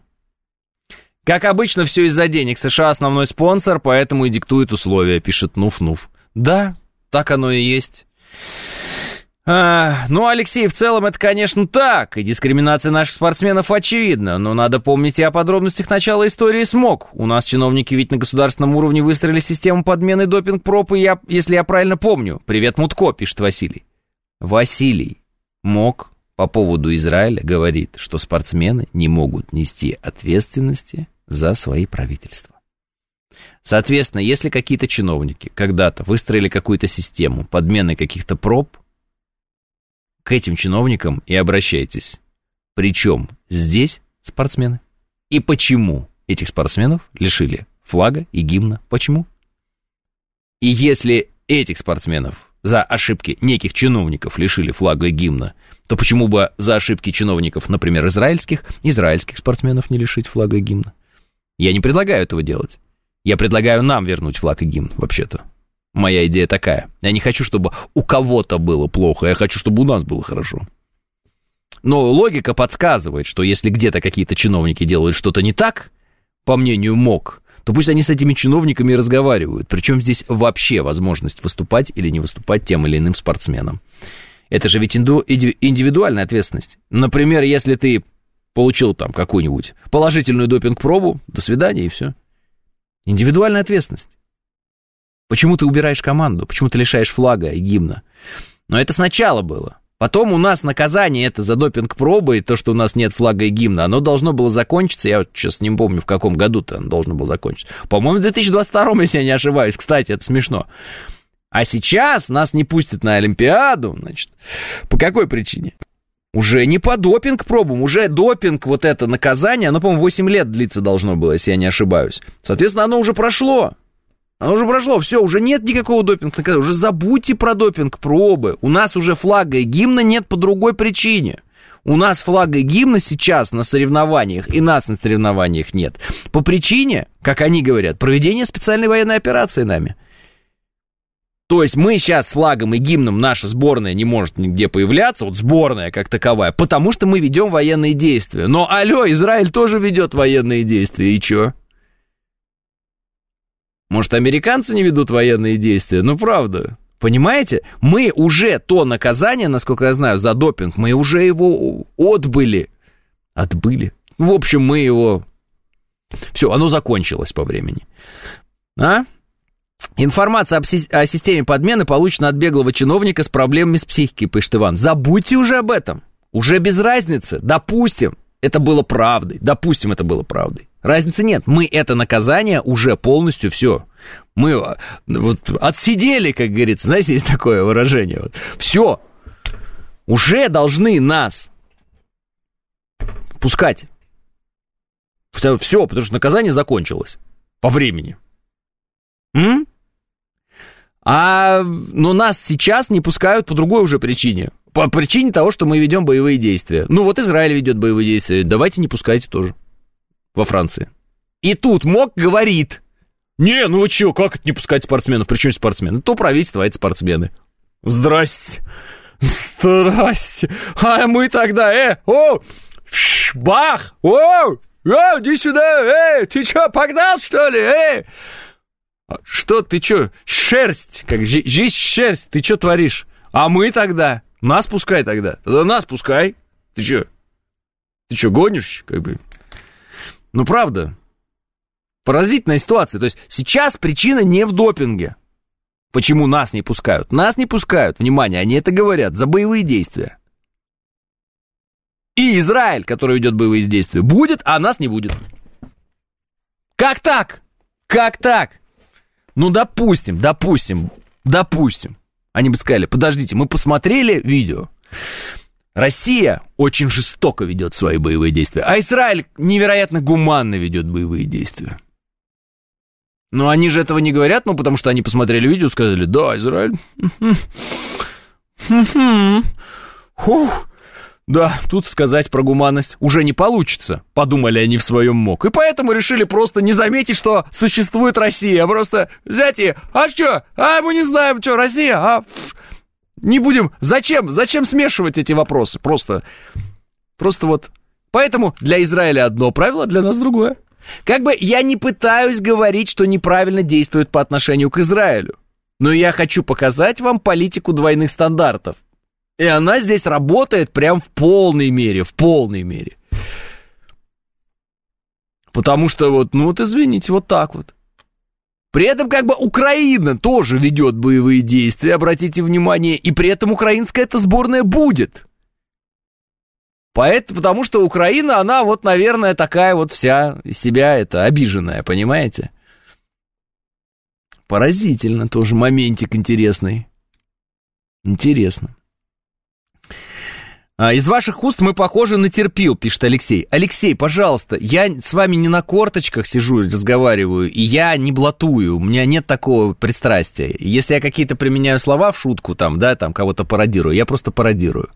Как обычно, все из-за денег. США основной спонсор, поэтому и диктует условия, пишет Нуф-Нуф. Да, так оно и есть. А, ну, Алексей, в целом это, конечно, так, и дискриминация наших спортсменов очевидна, но надо помнить и о подробностях начала истории СМОК. У нас чиновники ведь на государственном уровне выстроили систему подмены допинг-проб, и я, если я правильно помню. Привет, Мутко, пишет Василий. Василий МОК по поводу Израиля говорит, что спортсмены не могут нести ответственности за свои правительства. Соответственно, если какие-то чиновники когда-то выстроили какую-то систему подмены каких-то проб, к этим чиновникам и обращайтесь. Причем здесь спортсмены. И почему этих спортсменов лишили флага и гимна? Почему? И если этих спортсменов за ошибки неких чиновников лишили флага и гимна, то почему бы за ошибки чиновников, например, израильских, израильских спортсменов не лишить флага и гимна? Я не предлагаю этого делать. Я предлагаю нам вернуть флаг и гимн, вообще-то. Моя идея такая. Я не хочу, чтобы у кого-то было плохо, я хочу, чтобы у нас было хорошо. Но логика подсказывает, что если где-то какие-то чиновники делают что-то не так, по мнению МОК, то пусть они с этими чиновниками разговаривают. Причем здесь вообще возможность выступать или не выступать тем или иным спортсменам. Это же ведь индивидуальная ответственность. Например, если ты получил там какую-нибудь положительную допинг-пробу, до свидания и все. Индивидуальная ответственность. Почему ты убираешь команду? Почему ты лишаешь флага и гимна? Но это сначала было. Потом у нас наказание это за допинг-пробы, и то, что у нас нет флага и гимна, оно должно было закончиться, я вот сейчас не помню, в каком году-то оно должно было закончиться. По-моему, в 2022, если я не ошибаюсь. Кстати, это смешно. А сейчас нас не пустят на Олимпиаду, значит, по какой причине? Уже не по допинг-пробам, уже допинг, вот это наказание, оно, по-моему, 8 лет длиться должно было, если я не ошибаюсь. Соответственно, оно уже прошло. Оно уже прошло, все, уже нет никакого допинг наказания, уже забудьте про допинг-пробы. У нас уже флага и гимна нет по другой причине. У нас флага и гимна сейчас на соревнованиях, и нас на соревнованиях нет. По причине, как они говорят, проведения специальной военной операции нами. То есть мы сейчас с флагом и гимном наша сборная не может нигде появляться, вот сборная как таковая, потому что мы ведем военные действия. Но алло, Израиль тоже ведет военные действия, и чё? Может, американцы не ведут военные действия? Ну, правда. Понимаете? Мы уже то наказание, насколько я знаю, за допинг, мы уже его отбыли. Отбыли. В общем, мы его... Все, оно закончилось по времени. А? Информация о системе подмены получена от беглого чиновника с проблемами с психикой, пишет Иван. Забудьте уже об этом. Уже без разницы. Допустим, это было правдой. Допустим, это было правдой. Разницы нет. Мы это наказание уже полностью все. Мы а, вот отсидели, как говорится. Знаете, есть такое выражение. Вот. Все. Уже должны нас пускать. Все, все, потому что наказание закончилось по времени. М? А, но нас сейчас не пускают по другой уже причине. По причине того, что мы ведем боевые действия. Ну вот Израиль ведет боевые действия, давайте не пускайте тоже во Франции. И тут МОК говорит, не, ну вы чё, как это не пускать спортсменов? Причем спортсмены? То правительство, а это спортсмены. Здрасте. Здрасте. А мы тогда, э, о, бах, о, о, иди сюда, эй, ты чё, погнал, что ли, эй? Что ты чё, шерсть, как жизнь шерсть, ты чё творишь? А мы тогда, нас пускай тогда, тогда нас пускай. Ты чё, ты чё, гонишь, как бы? Ну, правда. Поразительная ситуация. То есть сейчас причина не в допинге. Почему нас не пускают? Нас не пускают, внимание, они это говорят, за боевые действия. И Израиль, который ведет боевые действия, будет, а нас не будет. Как так? Как так? Ну, допустим, допустим, допустим. Они бы сказали, подождите, мы посмотрели видео. Россия очень жестоко ведет свои боевые действия, а Израиль невероятно гуманно ведет боевые действия. Но они же этого не говорят, ну, потому что они посмотрели видео сказали, да, Израиль... Фух, да, тут сказать про гуманность уже не получится, подумали они в своем мог. И поэтому решили просто не заметить, что существует Россия, просто взять и, а что, а мы не знаем, что, Россия, а... Не будем, зачем, зачем смешивать эти вопросы? Просто, просто вот. Поэтому для Израиля одно правило, для нас другое. Как бы я не пытаюсь говорить, что неправильно действует по отношению к Израилю. Но я хочу показать вам политику двойных стандартов. И она здесь работает прям в полной мере, в полной мере. Потому что вот, ну вот извините, вот так вот. При этом как бы Украина тоже ведет боевые действия, обратите внимание, и при этом украинская эта сборная будет. Поэтому, потому что Украина, она вот, наверное, такая вот вся из себя это обиженная, понимаете? Поразительно тоже моментик интересный. Интересно. А, из ваших уст мы похожи на терпил, пишет Алексей. Алексей, пожалуйста, я с вами не на корточках сижу, разговариваю, и я не блатую, у меня нет такого пристрастия. Если я какие-то применяю слова в шутку, там, да, там, кого-то пародирую, я просто пародирую.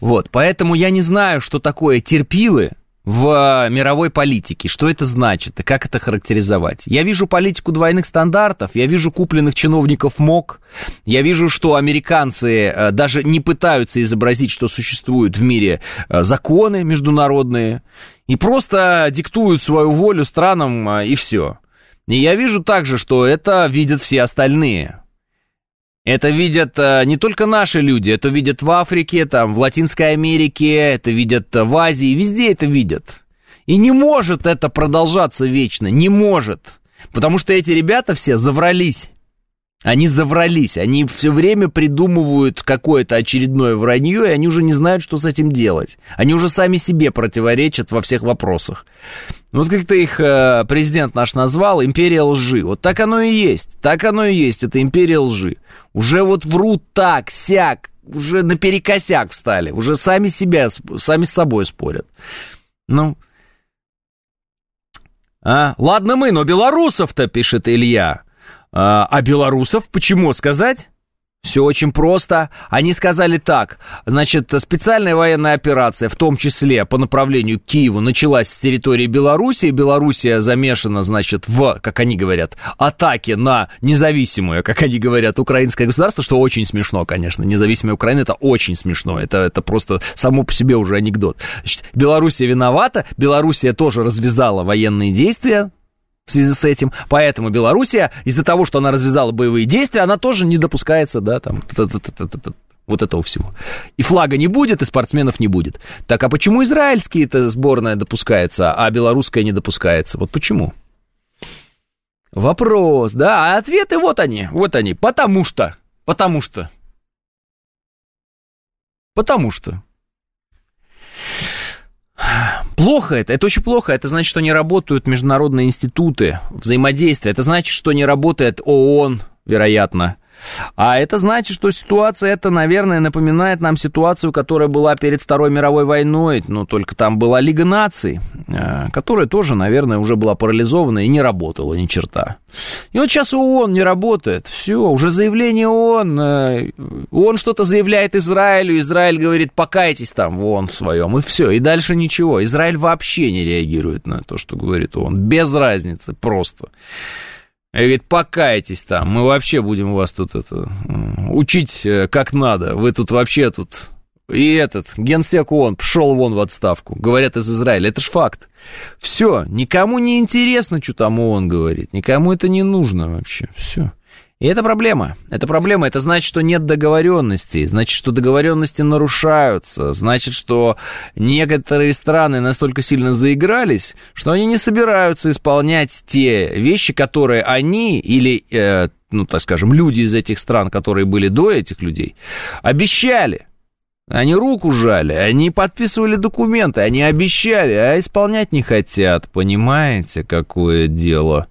Вот, поэтому я не знаю, что такое терпилы, в мировой политике. Что это значит и как это характеризовать? Я вижу политику двойных стандартов, я вижу купленных чиновников МОК, я вижу, что американцы э, даже не пытаются изобразить, что существуют в мире э, законы международные, и просто диктуют свою волю странам, э, и все. И я вижу также, что это видят все остальные. Это видят э, не только наши люди, это видят в Африке, там, в Латинской Америке, это видят в Азии, везде это видят. И не может это продолжаться вечно, не может. Потому что эти ребята все заврались. Они заврались, они все время придумывают какое-то очередное вранье, и они уже не знают, что с этим делать. Они уже сами себе противоречат во всех вопросах. Вот как-то их э, президент наш назвал империя лжи. Вот так оно и есть. Так оно и есть. Это империя лжи. Уже вот врут так, сяк, уже наперекосяк встали. Уже сами себя, сами с собой спорят. Ну, а, ладно мы, но белорусов-то, пишет Илья. А, а белорусов почему сказать? Все очень просто. Они сказали так. Значит, специальная военная операция, в том числе по направлению к Киеву, началась с территории Белоруссии. Белоруссия замешана, значит, в, как они говорят, атаке на независимое, как они говорят, украинское государство, что очень смешно, конечно. Независимая Украина это очень смешно. Это, это просто само по себе уже анекдот. Значит, Белоруссия виновата. Белоруссия тоже развязала военные действия в связи с этим. Поэтому Белоруссия, из-за того, что она развязала боевые действия, она тоже не допускается, да, там, вот этого всего. И флага не будет, и спортсменов не будет. Так, а почему израильские это сборная допускается, а белорусская не допускается? Вот почему? Вопрос, да, а ответы вот они, вот они. Потому что, потому что. Потому что. Плохо это, это очень плохо. Это значит, что не работают международные институты взаимодействия. Это значит, что не работает ООН, вероятно. А это значит, что ситуация эта, наверное, напоминает нам ситуацию, которая была перед Второй мировой войной, но только там была Лига наций, э, которая тоже, наверное, уже была парализована и не работала ни черта. И вот сейчас ООН не работает, все, уже заявление ООН, э, ООН что-то заявляет Израилю, Израиль говорит, покайтесь там в ООН в своем, и все, и дальше ничего. Израиль вообще не реагирует на то, что говорит ООН, без разницы, просто. И говорит, покайтесь там, мы вообще будем вас тут это, учить э, как надо. Вы тут вообще тут... И этот, генсек ООН пошел вон в отставку. Говорят из Израиля, это ж факт. Все, никому не интересно, что там ООН говорит. Никому это не нужно вообще. Все. И это проблема. Это проблема. Это значит, что нет договоренностей. Значит, что договоренности нарушаются. Значит, что некоторые страны настолько сильно заигрались, что они не собираются исполнять те вещи, которые они или, э, ну, так скажем, люди из этих стран, которые были до этих людей, обещали. Они руку жали, они подписывали документы, они обещали, а исполнять не хотят. Понимаете, какое дело?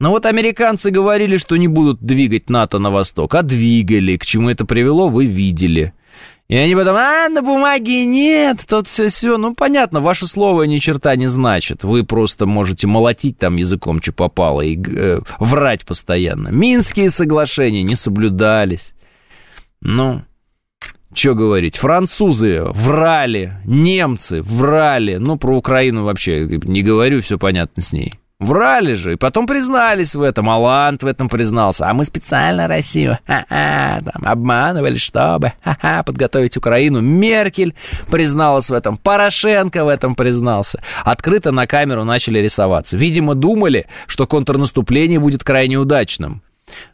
Но вот американцы говорили, что не будут двигать НАТО на восток, а двигали. К чему это привело, вы видели. И они потом, а, на бумаге нет, тут все, все. Ну, понятно, ваше слово ни черта не значит. Вы просто можете молотить там языком, что попало, и э, врать постоянно. Минские соглашения не соблюдались. Ну, что говорить, французы врали, немцы врали. Ну, про Украину вообще не говорю, все понятно с ней. Врали же, и потом признались в этом, Алант в этом признался. А мы специально Россию ха-ха, там, обманывали, чтобы ха-ха, подготовить Украину. Меркель призналась в этом, Порошенко в этом признался. Открыто на камеру начали рисоваться. Видимо, думали, что контрнаступление будет крайне удачным.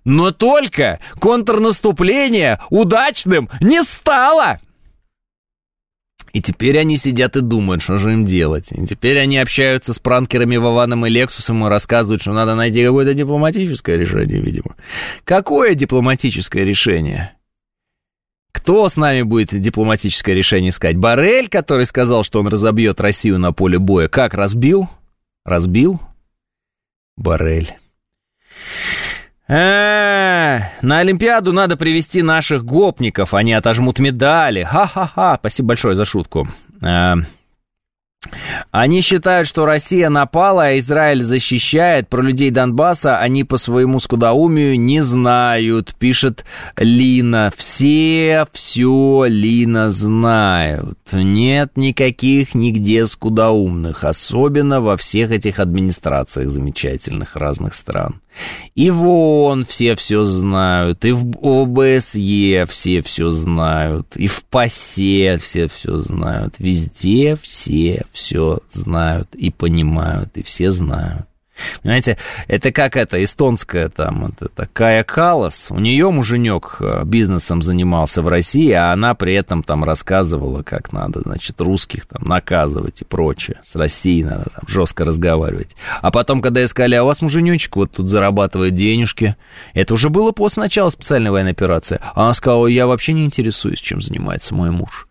Но только контрнаступление удачным не стало. И теперь они сидят и думают, что же им делать. И теперь они общаются с пранкерами Вованом и Лексусом и рассказывают, что надо найти какое-то дипломатическое решение, видимо. Какое дипломатическое решение? Кто с нами будет дипломатическое решение искать? Барель, который сказал, что он разобьет Россию на поле боя. Как, разбил? Разбил? Барель. Э, на Олимпиаду надо привести наших гопников, они отожмут медали. Ха-ха-ха, спасибо большое за шутку. Они считают, что Россия напала, а Израиль защищает. Про людей Донбасса они по своему скудоумию не знают, пишет Лина. Все все Лина знают. Нет никаких нигде скудоумных, особенно во всех этих администрациях замечательных разных стран. И вон все все знают, и в ОБСЕ все все знают, и в ПАСЕ все все знают. Везде все все знают и понимают, и все знают. Понимаете, это как это, эстонская там, это такая Калас, у нее муженек э, бизнесом занимался в России, а она при этом там рассказывала, как надо, значит, русских там наказывать и прочее. С Россией надо там жестко разговаривать. А потом, когда искали, а у вас муженечек вот тут зарабатывает денежки, это уже было после начала специальной военной операции. А она сказала, я вообще не интересуюсь, чем занимается мой муж.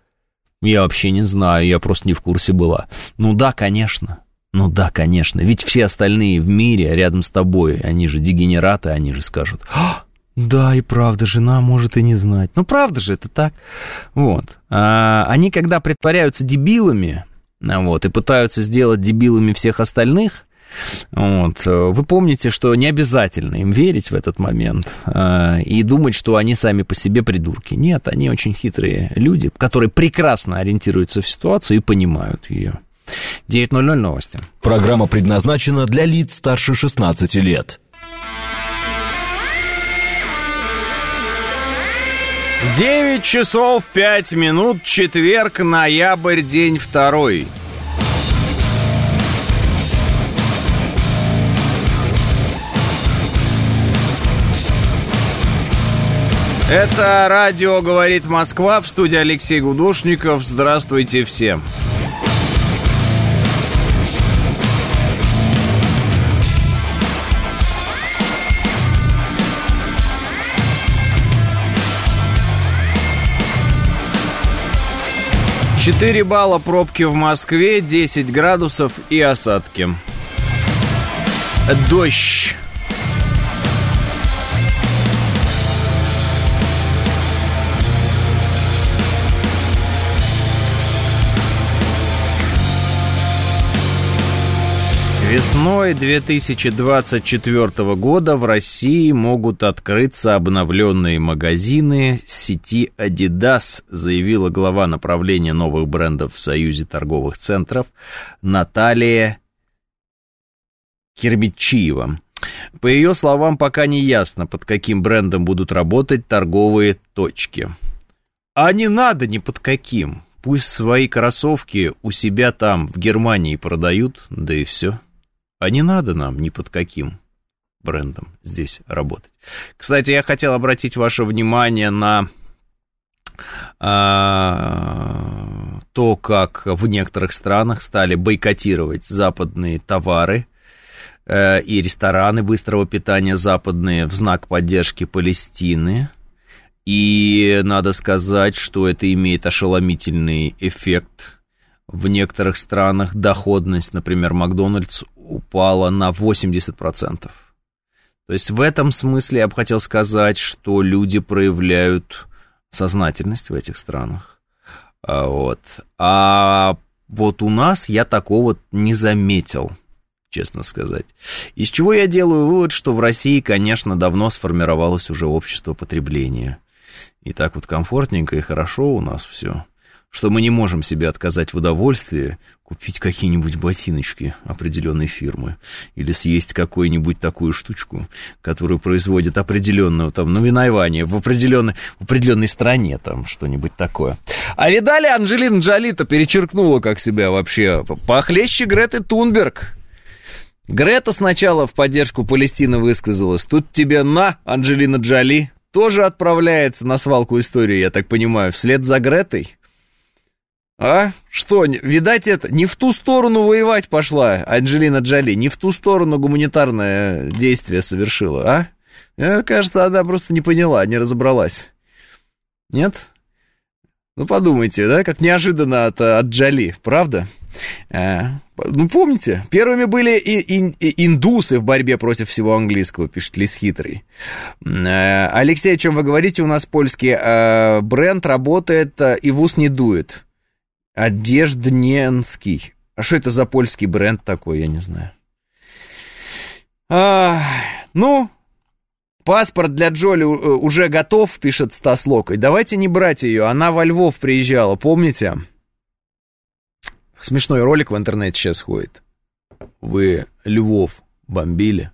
Я вообще не знаю, я просто не в курсе была. Ну да, конечно. Ну да, конечно, ведь все остальные в мире рядом с тобой, они же дегенераты, они же скажут, а, да, и правда, жена может и не знать. Ну, правда же, это так. Вот. А они, когда притворяются дебилами, вот, и пытаются сделать дебилами всех остальных, вот. Вы помните, что не обязательно им верить в этот момент э, и думать, что они сами по себе придурки. Нет, они очень хитрые люди, которые прекрасно ориентируются в ситуацию и понимают ее. 9.00 новости.
Программа предназначена для лиц старше 16 лет.
9 часов 5 минут, четверг, ноябрь, день второй. Это радио «Говорит Москва» в студии Алексей Гудошников. Здравствуйте всем. Четыре балла пробки в Москве, 10 градусов и осадки. Дождь. Весной 2024 года в России могут открыться обновленные магазины сети Adidas, заявила глава направления новых брендов в Союзе торговых центров Наталья Кирбичиева. По ее словам, пока не ясно, под каким брендом будут работать торговые точки. А не надо ни под каким. Пусть свои кроссовки у себя там, в Германии, продают, да и все. А не надо нам ни под каким брендом здесь работать. Кстати, я хотел обратить ваше внимание на а, то, как в некоторых странах стали бойкотировать западные товары э, и рестораны быстрого питания западные в знак поддержки Палестины. И надо сказать, что это имеет ошеломительный эффект. В некоторых странах доходность, например, Макдональдс упала на 80%. То есть в этом смысле я бы хотел сказать, что люди проявляют сознательность в этих странах. А, вот. А вот у нас я такого не заметил, честно сказать. Из чего я делаю вывод, что в России, конечно, давно сформировалось уже общество потребления. И так вот комфортненько и хорошо у нас все что мы не можем себе отказать в удовольствии купить какие-нибудь ботиночки определенной фирмы или съесть какую-нибудь такую штучку, которую производит определенную там навинование в определенной, в определенной стране, там что-нибудь такое. А видали, Анджелина Джоли-то перечеркнула как себя вообще похлеще Греты Тунберг. Грета сначала в поддержку Палестины высказалась. Тут тебе на, Анджелина Джоли, тоже отправляется на свалку истории, я так понимаю, вслед за Гретой. А? Что, видать, это не в ту сторону воевать пошла Анджелина Джоли, не в ту сторону гуманитарное действие совершила, а? Мне кажется, она просто не поняла, не разобралась. Нет? Ну, подумайте, да, как неожиданно от, от Джоли, правда? А, ну, помните, первыми были и, и, и индусы в борьбе против всего английского, пишет Лис Хитрый. А, Алексей, о чем вы говорите, у нас польский а, бренд работает а, и в ус не дует. Одеждненский. А что это за польский бренд такой, я не знаю. А, ну, паспорт для Джоли э, уже готов, пишет Стас Локой. Давайте не брать ее, она во Львов приезжала, помните? Смешной ролик в интернете сейчас ходит. Вы Львов бомбили?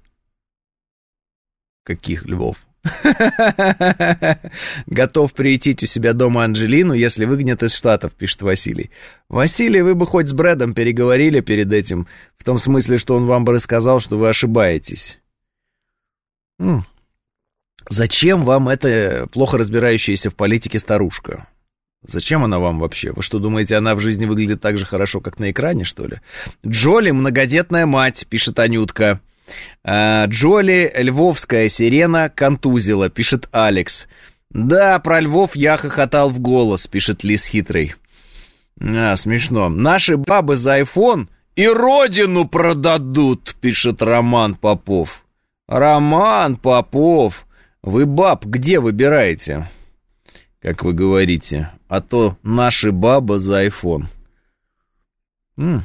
Каких Львов? Готов приютить у себя дома Анджелину, если выгонят из Штатов, пишет Василий. Василий, вы бы хоть с Брэдом переговорили перед этим, в том смысле, что он вам бы рассказал, что вы ошибаетесь. М. Зачем вам эта плохо разбирающаяся в политике старушка? Зачем она вам вообще? Вы что, думаете, она в жизни выглядит так же хорошо, как на экране, что ли? Джоли, многодетная мать, пишет Анютка. А, Джоли, львовская сирена, контузила, пишет Алекс. Да, про львов я хохотал в голос, пишет Лис Хитрый. А, смешно. Наши бабы за айфон и родину продадут, пишет Роман Попов. Роман Попов, вы баб где выбираете? Как вы говорите, а то наши бабы за. М,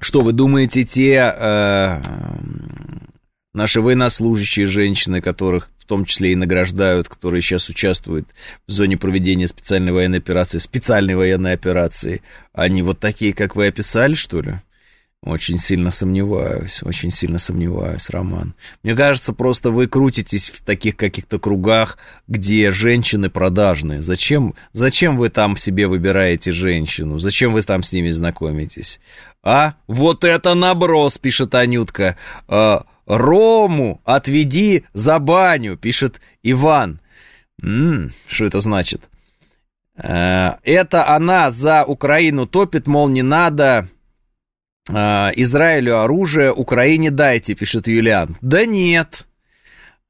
что вы думаете, те э, наши военнослужащие женщины, которых в том числе и награждают, которые сейчас участвуют в зоне проведения специальной военной операции, специальной военной операции, они вот такие, как вы описали, что ли? Очень сильно сомневаюсь, очень сильно сомневаюсь, Роман. Мне кажется, просто вы крутитесь в таких каких-то кругах, где женщины продажные. Зачем, зачем вы там себе выбираете женщину? Зачем вы там с ними знакомитесь? А? Вот это наброс, пишет Анютка. А, Рому отведи за баню, пишет Иван. Что это значит? А, это она за Украину топит, мол, не надо Израилю оружие, Украине дайте, пишет Юлиан. Да нет.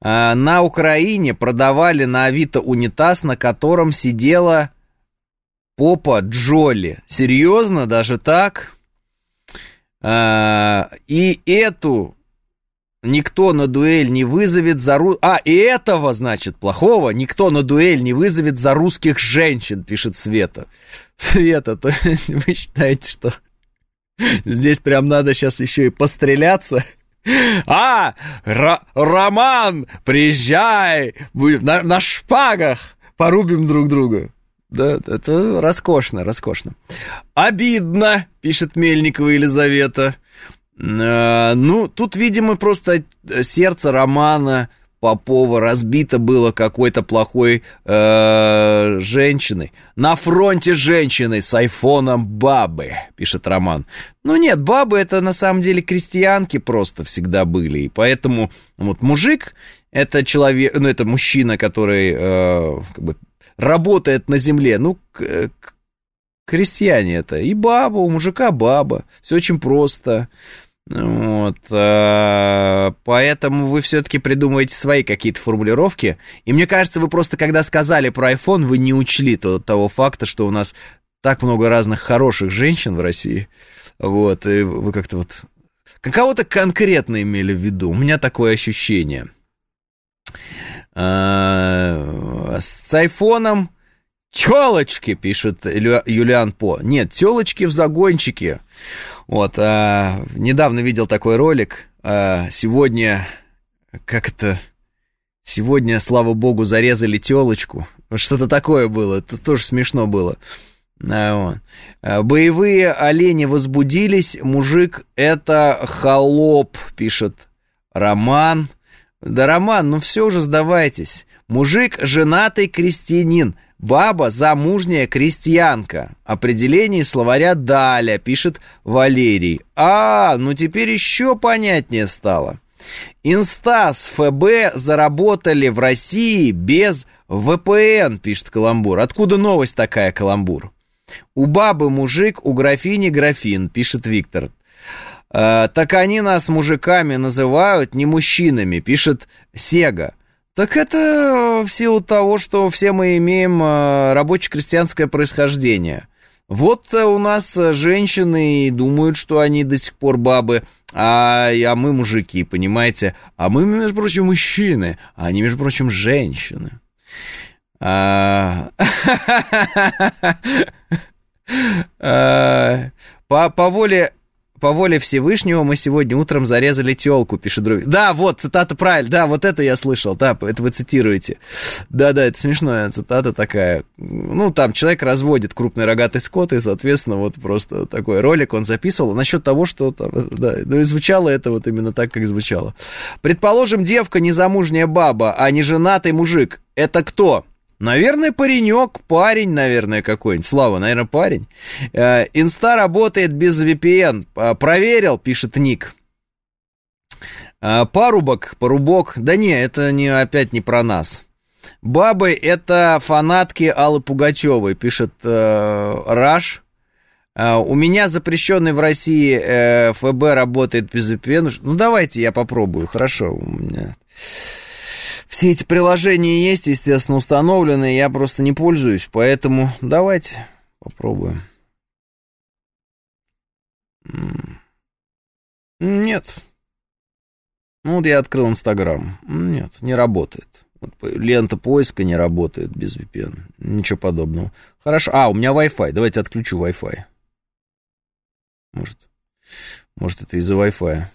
А, на Украине продавали на Авито унитаз, на котором сидела попа Джоли. Серьезно, даже так? А, и эту никто на дуэль не вызовет за... Ру... А, и этого, значит, плохого никто на дуэль не вызовет за русских женщин, пишет Света. Света, то есть вы считаете, что Здесь прям надо сейчас еще и постреляться. А, Р- Роман, приезжай, на, на шпагах порубим друг друга. Да, это роскошно, роскошно. Обидно, пишет Мельникова Елизавета. А, ну, тут, видимо, просто сердце Романа Попова разбито было какой-то плохой э, женщиной. На фронте женщины с айфоном бабы, пишет Роман. Ну нет, бабы это на самом деле крестьянки просто всегда были. И поэтому вот мужик это человек, ну это мужчина, который э, как бы работает на земле. Ну, к, к, крестьяне это. И баба, у мужика баба. Все очень просто. Вот, а, поэтому вы все-таки придумываете свои какие-то формулировки. И мне кажется, вы просто, когда сказали про iPhone, вы не учли то, того факта, что у нас так много разных хороших женщин в России. Вот, и вы как-то вот... Кого-то конкретно имели в виду. У меня такое ощущение. А, с айфоном Телочки, пишет Юлиан По. Нет, телочки в загончике. Вот, а, недавно видел такой ролик. А, сегодня, как это, сегодня, слава богу, зарезали телочку. Что-то такое было, это тоже смешно было. А, вот. Боевые олени возбудились, мужик это холоп, пишет Роман. Да, Роман, ну все уже сдавайтесь. Мужик женатый крестьянин, Баба – замужняя крестьянка. Определение словаря Даля, пишет Валерий. А, ну теперь еще понятнее стало. Инстас ФБ заработали в России без ВПН, пишет Каламбур. Откуда новость такая, Каламбур? У бабы мужик, у графини графин, пишет Виктор. «Э, так они нас мужиками называют, не мужчинами, пишет Сега. Так это в силу того, что все мы имеем э, рабоче-крестьянское происхождение. Вот э, у нас женщины думают, что они до сих пор бабы, а, а мы мужики, понимаете? А мы, между прочим, мужчины, а они, между прочим, женщины. А, а, по, по воле по воле Всевышнего мы сегодня утром зарезали телку, пишет друг. Да, вот, цитата правильно, да, вот это я слышал, да, это вы цитируете. Да-да, это смешная цитата такая. Ну, там человек разводит крупный рогатый скот, и, соответственно, вот просто такой ролик он записывал насчет того, что там, да, ну и звучало это вот именно так, как звучало. Предположим, девка незамужняя баба, а не женатый мужик. Это кто? Наверное, паренек, парень, наверное, какой-нибудь. Слава, наверное, парень. Э, инста работает без VPN. Э, проверил, пишет Ник. Э, парубок, порубок. Да не, это не, опять не про нас. Бабы — это фанатки Аллы Пугачевой, пишет Раш. Э, у меня запрещенный в России э, ФБ работает без VPN. Ну, давайте я попробую, хорошо. У меня... Все эти приложения есть, естественно, установлены, я просто не пользуюсь, поэтому давайте попробуем. Нет. Ну вот я открыл Инстаграм. Нет, не работает. Вот лента поиска не работает без VPN. Ничего подобного. Хорошо. А, у меня Wi-Fi. Давайте отключу Wi-Fi. Может, может это из-за Wi-Fi.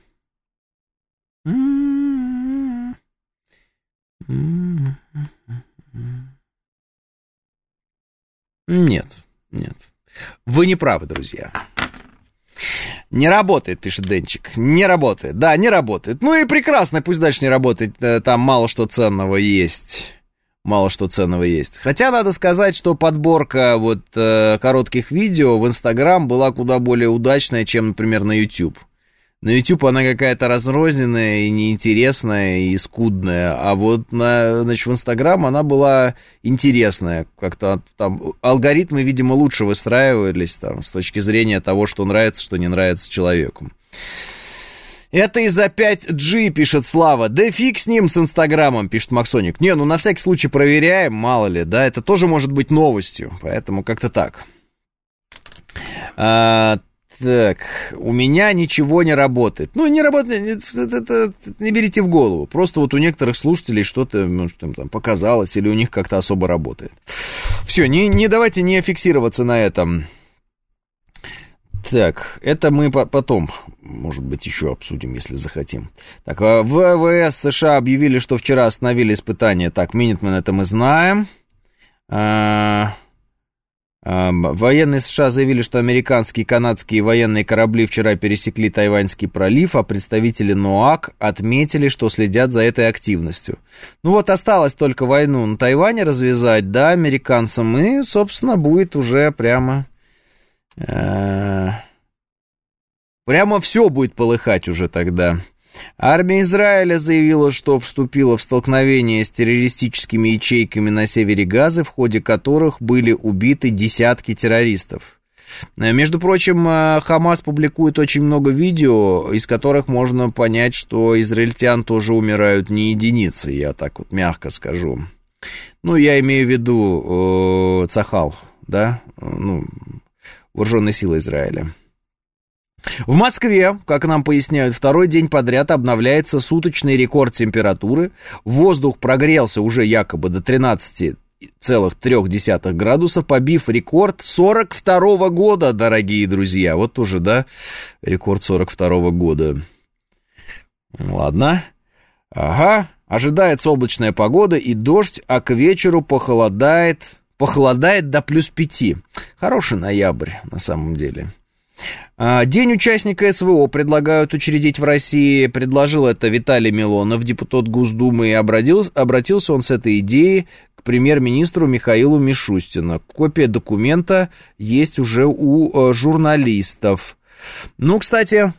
Нет, нет. Вы не правы, друзья. Не работает, пишет Денчик. Не работает. Да, не работает. Ну и прекрасно, пусть дальше не работает. Э, там мало что ценного есть. Мало что ценного есть. Хотя надо сказать, что подборка вот э, коротких видео в Инстаграм была куда более удачная, чем, например, на YouTube. На YouTube она какая-то разрозненная и неинтересная и скудная, а вот на, значит, в Instagram она была интересная, как-то там алгоритмы, видимо, лучше выстраивались там с точки зрения того, что нравится, что не нравится человеку. Это из-за 5G, пишет Слава. Да фиг с ним, с Инстаграмом, пишет Максоник. Не, ну на всякий случай проверяем, мало ли, да, это тоже может быть новостью, поэтому как-то так. А, так, у меня ничего не работает. Ну, не работает, это, это, не берите в голову. Просто вот у некоторых слушателей что-то, может, им там показалось, или у них как-то особо работает. Все, не, не давайте не фиксироваться на этом. Так, это мы потом, может быть, еще обсудим, если захотим. Так, а ВВС США объявили, что вчера остановили испытания. Так, Минитмен, это мы знаем. А, Военные США заявили, что американские и канадские военные корабли вчера пересекли Тайваньский пролив, а представители НОАК отметили, что следят за этой активностью. Ну вот осталось только войну на Тайване развязать, да, американцам, и, собственно, будет уже прямо... Э, прямо все будет полыхать уже тогда. Армия Израиля заявила, что вступила в столкновение с террористическими ячейками на севере Газы, в ходе которых были убиты десятки террористов. Э, между прочим, э, Хамас публикует очень много видео, из которых можно понять, что израильтян тоже умирают не единицы, я так вот мягко скажу. Ну, я имею в виду э, Цахал, да, ну, вооруженные силы Израиля. В Москве, как нам поясняют, второй день подряд обновляется суточный рекорд температуры. Воздух прогрелся уже якобы до 13 9,3 градусов, побив рекорд 42 года, дорогие друзья. Вот уже, да, рекорд 42 года. Ладно. Ага. Ожидается облачная погода и дождь, а к вечеру похолодает, похолодает до плюс 5. Хороший ноябрь, на самом деле. А, день участника СВО предлагают учредить в России. Предложил это Виталий Милонов, депутат Госдумы, и обратился, он с этой идеей к премьер-министру Михаилу Мишустину. Копия документа есть уже у э, журналистов. Ну, кстати,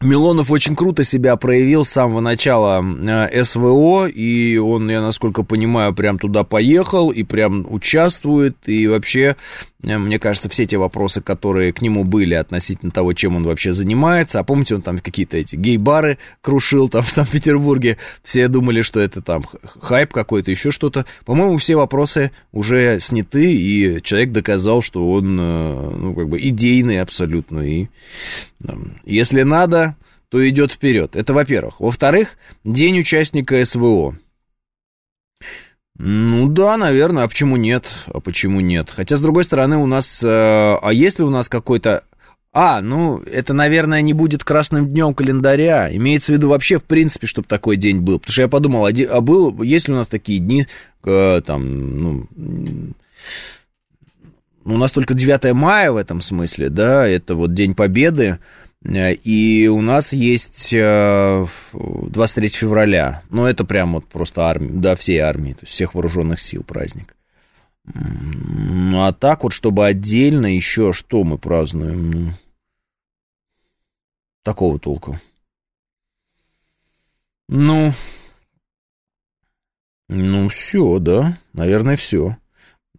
Милонов очень круто себя проявил с самого начала э, СВО, и он, я насколько понимаю, прям туда поехал и прям участвует, и вообще, мне кажется, все те вопросы, которые к нему были относительно того, чем он вообще занимается, а помните, он там какие-то эти гей-бары крушил там в Санкт-Петербурге, все думали, что это там хайп какой-то, еще что-то. По-моему, все вопросы уже сняты, и человек доказал, что он, э, ну, как бы идейный абсолютно, и если надо, то идет вперед. Это во-первых. Во-вторых, день участника СВО. Ну да, наверное, а почему нет? А почему нет? Хотя, с другой стороны, у нас... Э, а если у нас какой-то... А, ну, это, наверное, не будет красным днем календаря. Имеется в виду вообще, в принципе, чтобы такой день был. Потому что я подумал, а, а был, есть ли у нас такие дни, там, ну, у нас только 9 мая в этом смысле, да, это вот День Победы, и у нас есть 23 э, февраля, ну, это прям вот просто армия, да, всей армии, то есть всех вооруженных сил праздник. Ну, а так вот, чтобы отдельно еще что мы празднуем, ну, такого толку. Ну, ну, все, да, наверное, все.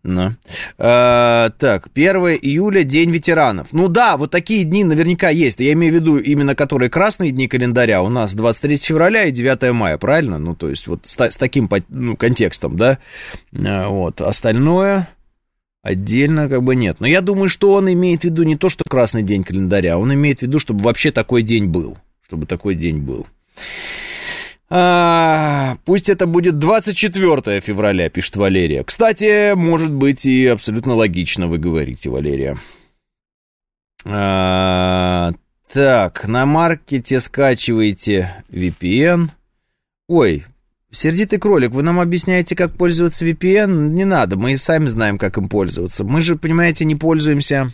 Да. А, так, 1 июля, День ветеранов. Ну да, вот такие дни наверняка есть. Я имею в виду именно которые красные дни календаря. У нас 23 февраля и 9 мая, правильно? Ну, то есть вот с, с таким ну, контекстом, да? А, вот, остальное отдельно как бы нет. Но я думаю, что он имеет в виду не то, что красный день календаря, он имеет в виду, чтобы вообще такой день был. Чтобы такой день был. А, пусть это будет 24 февраля, пишет Валерия. Кстати, может быть и абсолютно логично, вы говорите, Валерия. А, так, на маркете скачиваете VPN. Ой, сердитый кролик, вы нам объясняете, как пользоваться VPN? Не надо, мы и сами знаем, как им пользоваться. Мы же, понимаете, не пользуемся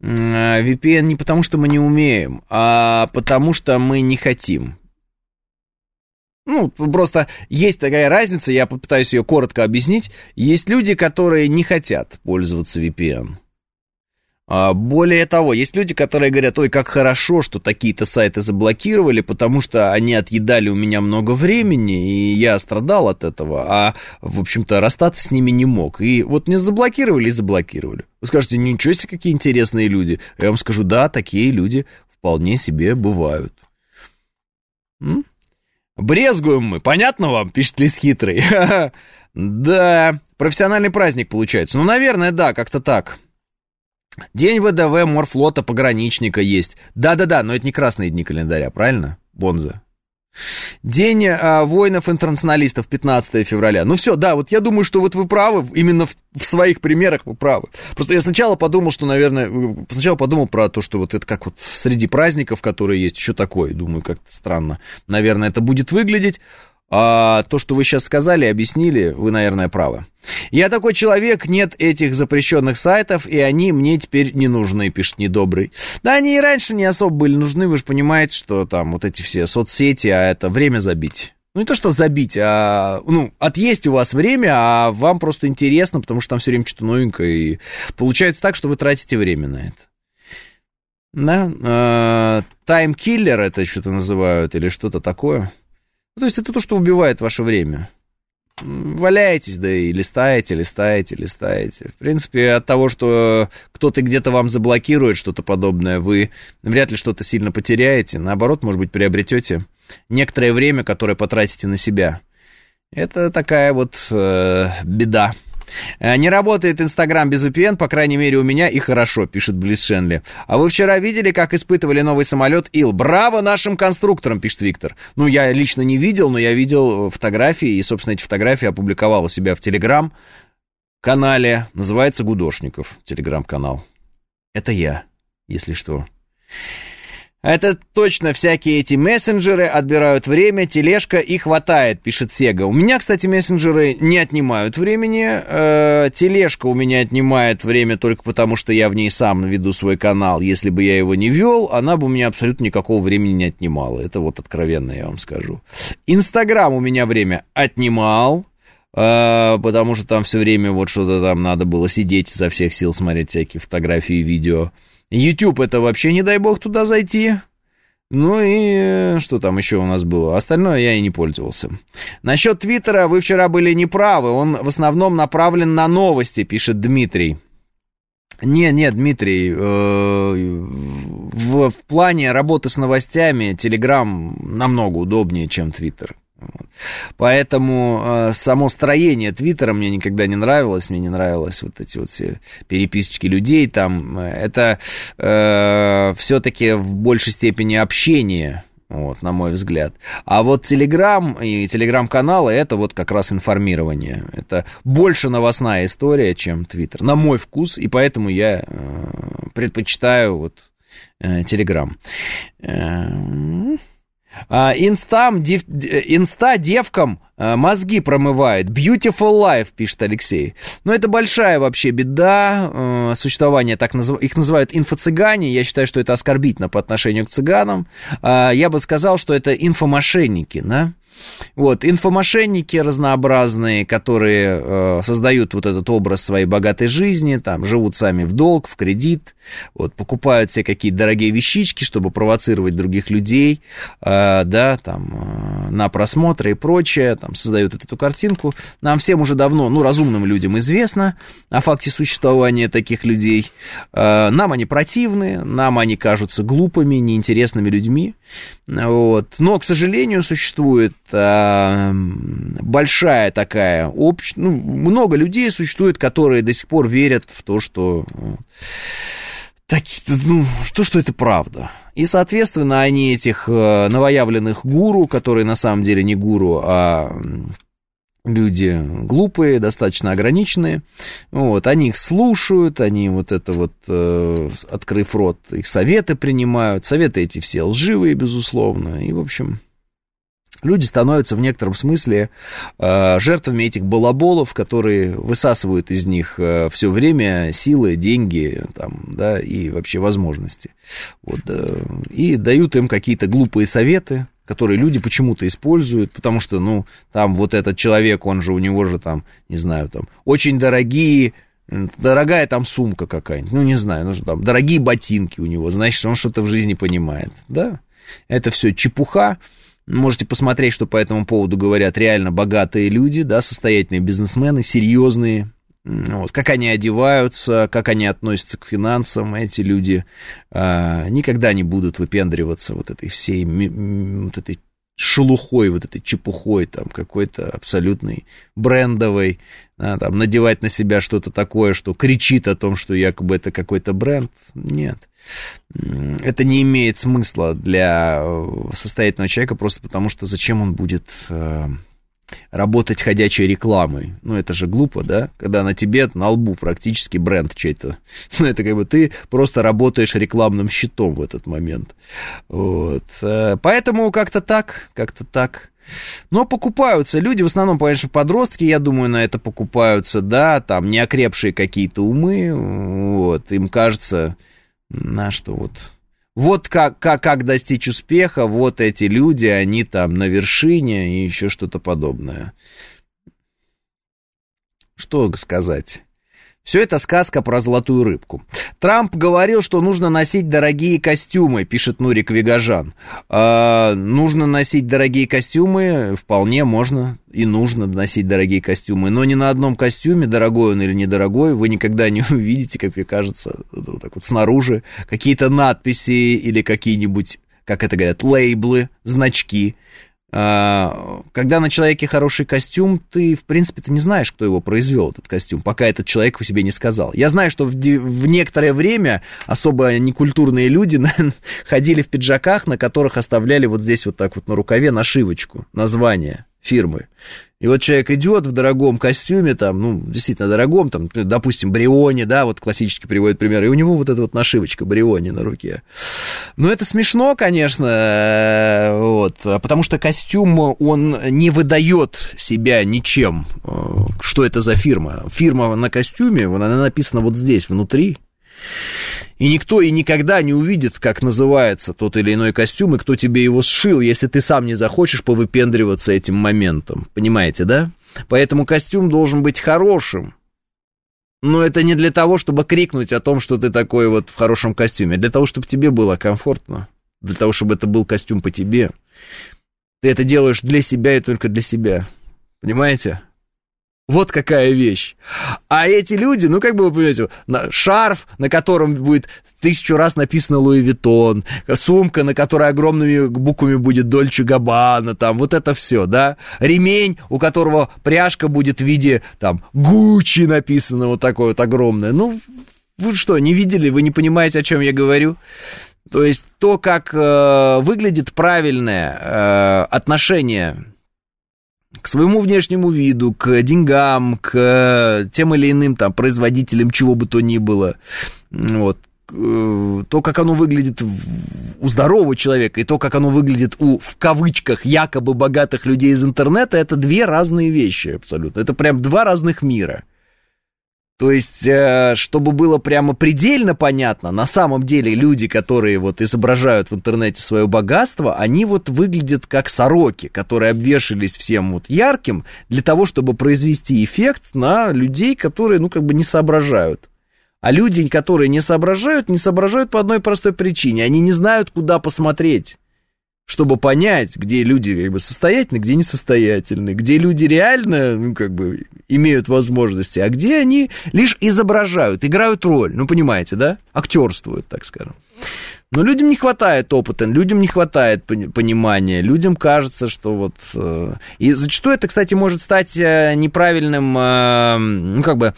VPN не потому, что мы не умеем, а потому, что мы не хотим. Ну, просто есть такая разница, я попытаюсь ее коротко объяснить. Есть люди, которые не хотят пользоваться VPN. А более того, есть люди, которые говорят, ой, как хорошо, что такие-то сайты заблокировали, потому что они отъедали у меня много времени, и я страдал от этого, а, в общем-то, расстаться с ними не мог. И вот не заблокировали и заблокировали. Вы скажете, ничего себе, какие интересные люди. Я вам скажу, да, такие люди вполне себе бывают. М? Брезгуем мы, понятно вам, пишет Лис Хитрый. Да, профессиональный праздник получается. Ну, наверное, да, как-то так. День ВДВ, морфлота, пограничника есть. Да-да-да, но это не красные дни календаря, правильно? Бонза. День а, воинов-интернационалистов, 15 февраля. Ну все, да, вот я думаю, что вот вы правы, именно в, в своих примерах вы правы. Просто я сначала подумал, что, наверное, сначала подумал про то, что вот это как вот среди праздников, которые есть, еще такое, думаю, как-то странно, наверное, это будет выглядеть. А то, что вы сейчас сказали, объяснили, вы, наверное, правы. Я такой человек, нет этих запрещенных сайтов, и они мне теперь не нужны, пишет недобрый. Да они и раньше не особо были нужны, вы же понимаете, что там вот эти все соцсети, а это время забить. Ну, не то, что забить, а, ну, отъесть у вас время, а вам просто интересно, потому что там все время что-то новенькое, и получается так, что вы тратите время на это. Да, таймкиллер это что-то называют, или что-то такое. Ну, то есть это то, что убивает ваше время. Валяетесь, да и листаете, листаете, листаете. В принципе, от того, что кто-то где-то вам заблокирует что-то подобное, вы вряд ли что-то сильно потеряете. Наоборот, может быть, приобретете некоторое время, которое потратите на себя. Это такая вот э, беда. Э, не работает Инстаграм без VPN, по крайней мере, у меня и хорошо, пишет Близ Шенли. А вы вчера видели, как испытывали новый самолет Ил? Браво нашим конструкторам, пишет Виктор. Ну, я лично не видел, но я видел фотографии, и, собственно, эти фотографии опубликовал у себя в Телеграм канале. Называется Гудошников, Телеграм-канал. Это я, если что. Это точно всякие эти мессенджеры отбирают время, тележка и хватает, пишет Сега. У меня, кстати, мессенджеры не отнимают времени. Э, тележка у меня отнимает время только потому, что я в ней сам веду свой канал. Если бы я его не вел, она бы у меня абсолютно никакого времени не отнимала. Это вот откровенно я вам скажу. Инстаграм у меня время отнимал. Uh, потому что там все время вот что-то там надо было сидеть изо всех сил смотреть всякие фотографии видео. YouTube это вообще не дай бог туда зайти. Ну и что там еще у нас было? Остальное я и не пользовался. Насчет Твиттера вы вчера были неправы. Он в основном направлен на новости, пишет Дмитрий. Не, нет, Дмитрий, э, в, в плане работы с новостями Телеграм намного удобнее, чем Твиттер. Поэтому э, само строение Твиттера мне никогда не нравилось, мне не нравилось вот эти вот все переписочки людей там. Это э, все-таки в большей степени общение, вот, на мой взгляд. А вот Телеграм и Телеграм-каналы это вот как раз информирование. Это больше новостная история, чем Твиттер, на мой вкус, и поэтому я э, предпочитаю вот Телеграм. Э, инстам, дев, инста девкам а, мозги промывает. Beautiful life, пишет Алексей. Но это большая вообще беда э, существования, так назыв... их называют инфо-цыгане. Я считаю, что это оскорбительно по отношению к цыганам. Я бы сказал, что это инфомошенники, да? Вот, инфомошенники разнообразные, которые э, создают вот этот образ своей богатой жизни, там, живут сами в долг, в кредит, вот, покупают все какие-то дорогие вещички, чтобы провоцировать других людей, э, да, там, э, на просмотры и прочее, там, создают вот эту картинку. Нам всем уже давно, ну, разумным людям известно о факте существования таких людей. Э, нам они противны, нам они кажутся глупыми, неинтересными людьми, вот. Но, к сожалению, существует э, большая такая общность, ну, много людей существует, которые до сих пор верят в то, что так, ну, что, что это правда. И, соответственно, они этих э, новоявленных гуру, которые на самом деле не гуру, а люди глупые, достаточно ограниченные, вот, они их слушают, они вот это вот, э, открыв рот, их советы принимают, советы эти все лживые, безусловно, и, в общем, люди становятся в некотором смысле э, жертвами этих балаболов, которые высасывают из них э, все время силы, деньги, там, да, и вообще возможности. Вот, э, и дают им какие-то глупые советы, которые люди почему-то используют, потому что, ну, там вот этот человек, он же, у него же там, не знаю, там, очень дорогие дорогая там сумка какая-нибудь, ну, не знаю, ну, там, дорогие ботинки у него, значит, он что-то в жизни понимает, да, это все чепуха, Можете посмотреть, что по этому поводу говорят реально богатые люди, да, состоятельные бизнесмены, серьезные. Вот, как они одеваются, как они относятся к финансам, эти люди а, никогда не будут выпендриваться вот этой всей, вот этой шелухой, вот этой чепухой, там, какой-то абсолютной брендовой, да, там, надевать на себя что-то такое, что кричит о том, что якобы это какой-то бренд. Нет это не имеет смысла для э, состоятельного человека, просто потому что зачем он будет э, работать ходячей рекламой. Ну, это же глупо, да? Когда на тебе, на лбу практически бренд чей-то. Ну, это как бы ты просто работаешь рекламным щитом в этот момент. Вот. Э, поэтому как-то так, как-то так. Но покупаются люди, в основном, конечно, подростки, я думаю, на это покупаются, да, там неокрепшие какие-то умы, вот, им кажется, на что вот... Вот как, как, как достичь успеха, вот эти люди, они там на вершине и еще что-то подобное. Что сказать? Все это сказка про золотую рыбку. Трамп говорил, что нужно носить дорогие костюмы, пишет Нурик Вигажан. А, нужно носить дорогие костюмы, вполне можно и нужно носить дорогие костюмы. Но ни на одном костюме, дорогой он или недорогой, вы никогда не увидите, как мне кажется, вот так вот снаружи, какие-то надписи или какие-нибудь, как это говорят, лейблы, значки когда на человеке хороший костюм, ты, в принципе, ты не знаешь, кто его произвел, этот костюм, пока этот человек себе не сказал. Я знаю, что в, в некоторое время особо некультурные люди ходили в пиджаках, на которых оставляли вот здесь вот так вот на рукаве нашивочку, название фирмы. И вот человек идет в дорогом костюме, там, ну, действительно дорогом, там, допустим, Бриони, да, вот классически приводит пример, и у него вот эта вот нашивочка Бриони на руке. Ну, это смешно, конечно, э, вот, потому что костюм, он не выдает себя ничем, э, что это за фирма. Фирма на костюме, она написана вот здесь, внутри, и никто и никогда не увидит, как называется тот или иной костюм, и кто тебе его сшил, если ты сам не захочешь повыпендриваться этим моментом. Понимаете, да? Поэтому костюм должен быть хорошим. Но это не для того, чтобы крикнуть о том, что ты такой вот в хорошем костюме, для того, чтобы тебе было комфортно. Для того, чтобы это был костюм по тебе. Ты это делаешь для себя и только для себя. Понимаете? Вот какая вещь. А эти люди, ну, как бы вы понимаете, шарф, на котором будет тысячу раз написано Louis Vuitton, сумка, на которой огромными буквами будет Dolce Gabbana, там, вот это все, да. Ремень, у которого пряжка будет в виде, там, Гуччи написано, вот такое вот огромное. Ну, вы что, не видели, вы не понимаете, о чем я говорю? То есть то, как э, выглядит правильное э, отношение к своему внешнему виду, к деньгам, к тем или иным там производителям чего бы то ни было, вот, э, то, как оно выглядит у здорового человека, и то, как оно выглядит у, в кавычках, якобы богатых людей из интернета, это две разные вещи абсолютно. Это прям два разных мира. То есть, э, чтобы было прямо предельно понятно, на самом деле люди, которые вот изображают в интернете свое богатство, они вот выглядят как сороки, которые обвешались всем вот ярким для того, чтобы произвести эффект на людей, которые, ну, как бы не соображают. А люди, которые не соображают, не соображают по одной простой причине. Они не знают, куда посмотреть чтобы понять, где люди как бы состоятельны, где несостоятельны, где люди реально, ну, как бы, имеют возможности, а где они лишь изображают, играют роль, ну, понимаете, да? Актерствуют, так скажем. Но людям не хватает опыта, людям не хватает понимания, людям кажется, что вот... Э, и зачастую это, кстати, может стать э, неправильным, э, ну, как бы,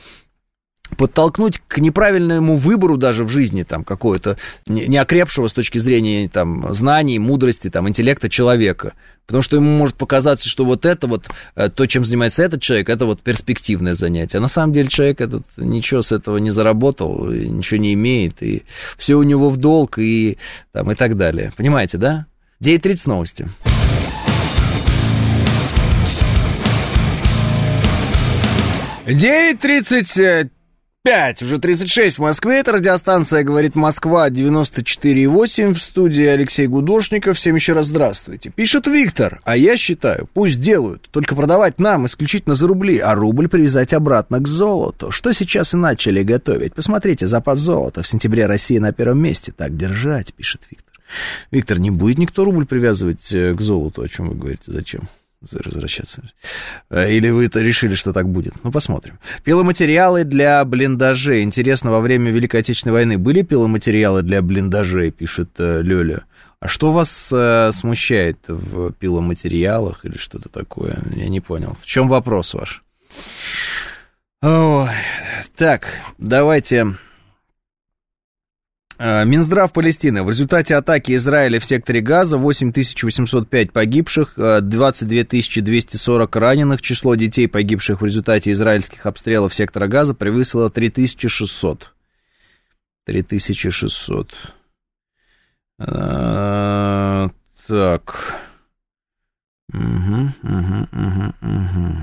подтолкнуть к неправильному выбору даже в жизни, там, какого-то неокрепшего с точки зрения, там, знаний, мудрости, там, интеллекта человека. Потому что ему может показаться, что вот это вот, э, то, чем занимается этот человек, это вот перспективное занятие. А на самом деле человек этот ничего с этого не заработал, ничего не имеет, и все у него в долг, и, там, и так далее. Понимаете, да? 9.30 новости. Девять тридцать 5, уже 36 в Москве. Это радиостанция «Говорит Москва» 94,8. В студии Алексей Гудошников. Всем еще раз здравствуйте. Пишет Виктор, а я считаю, пусть делают. Только продавать нам исключительно за рубли, а рубль привязать обратно к золоту. Что сейчас и начали готовить. Посмотрите, запас золота. В сентябре Россия на первом месте. Так держать, пишет Виктор. Виктор, не будет никто рубль привязывать э, к золоту, о чем вы говорите, зачем? Возвращаться. Э, или вы это решили, что так будет? Ну, посмотрим. Пиломатериалы для блиндажей. Интересно, во время Великой Отечественной войны были пиломатериалы для блиндажей, пишет э, Лёля. А что вас э, смущает в пиломатериалах или что-то такое? Я не понял. В чем вопрос ваш? О, так, давайте Минздрав Палестины. В результате атаки Израиля в секторе Газа 8805 погибших, 22 э, 240 раненых. Число детей, погибших в результате израильских обстрелов сектора Газа, превысило 3600. 3600. А, так. Угу, угу, угу, угу.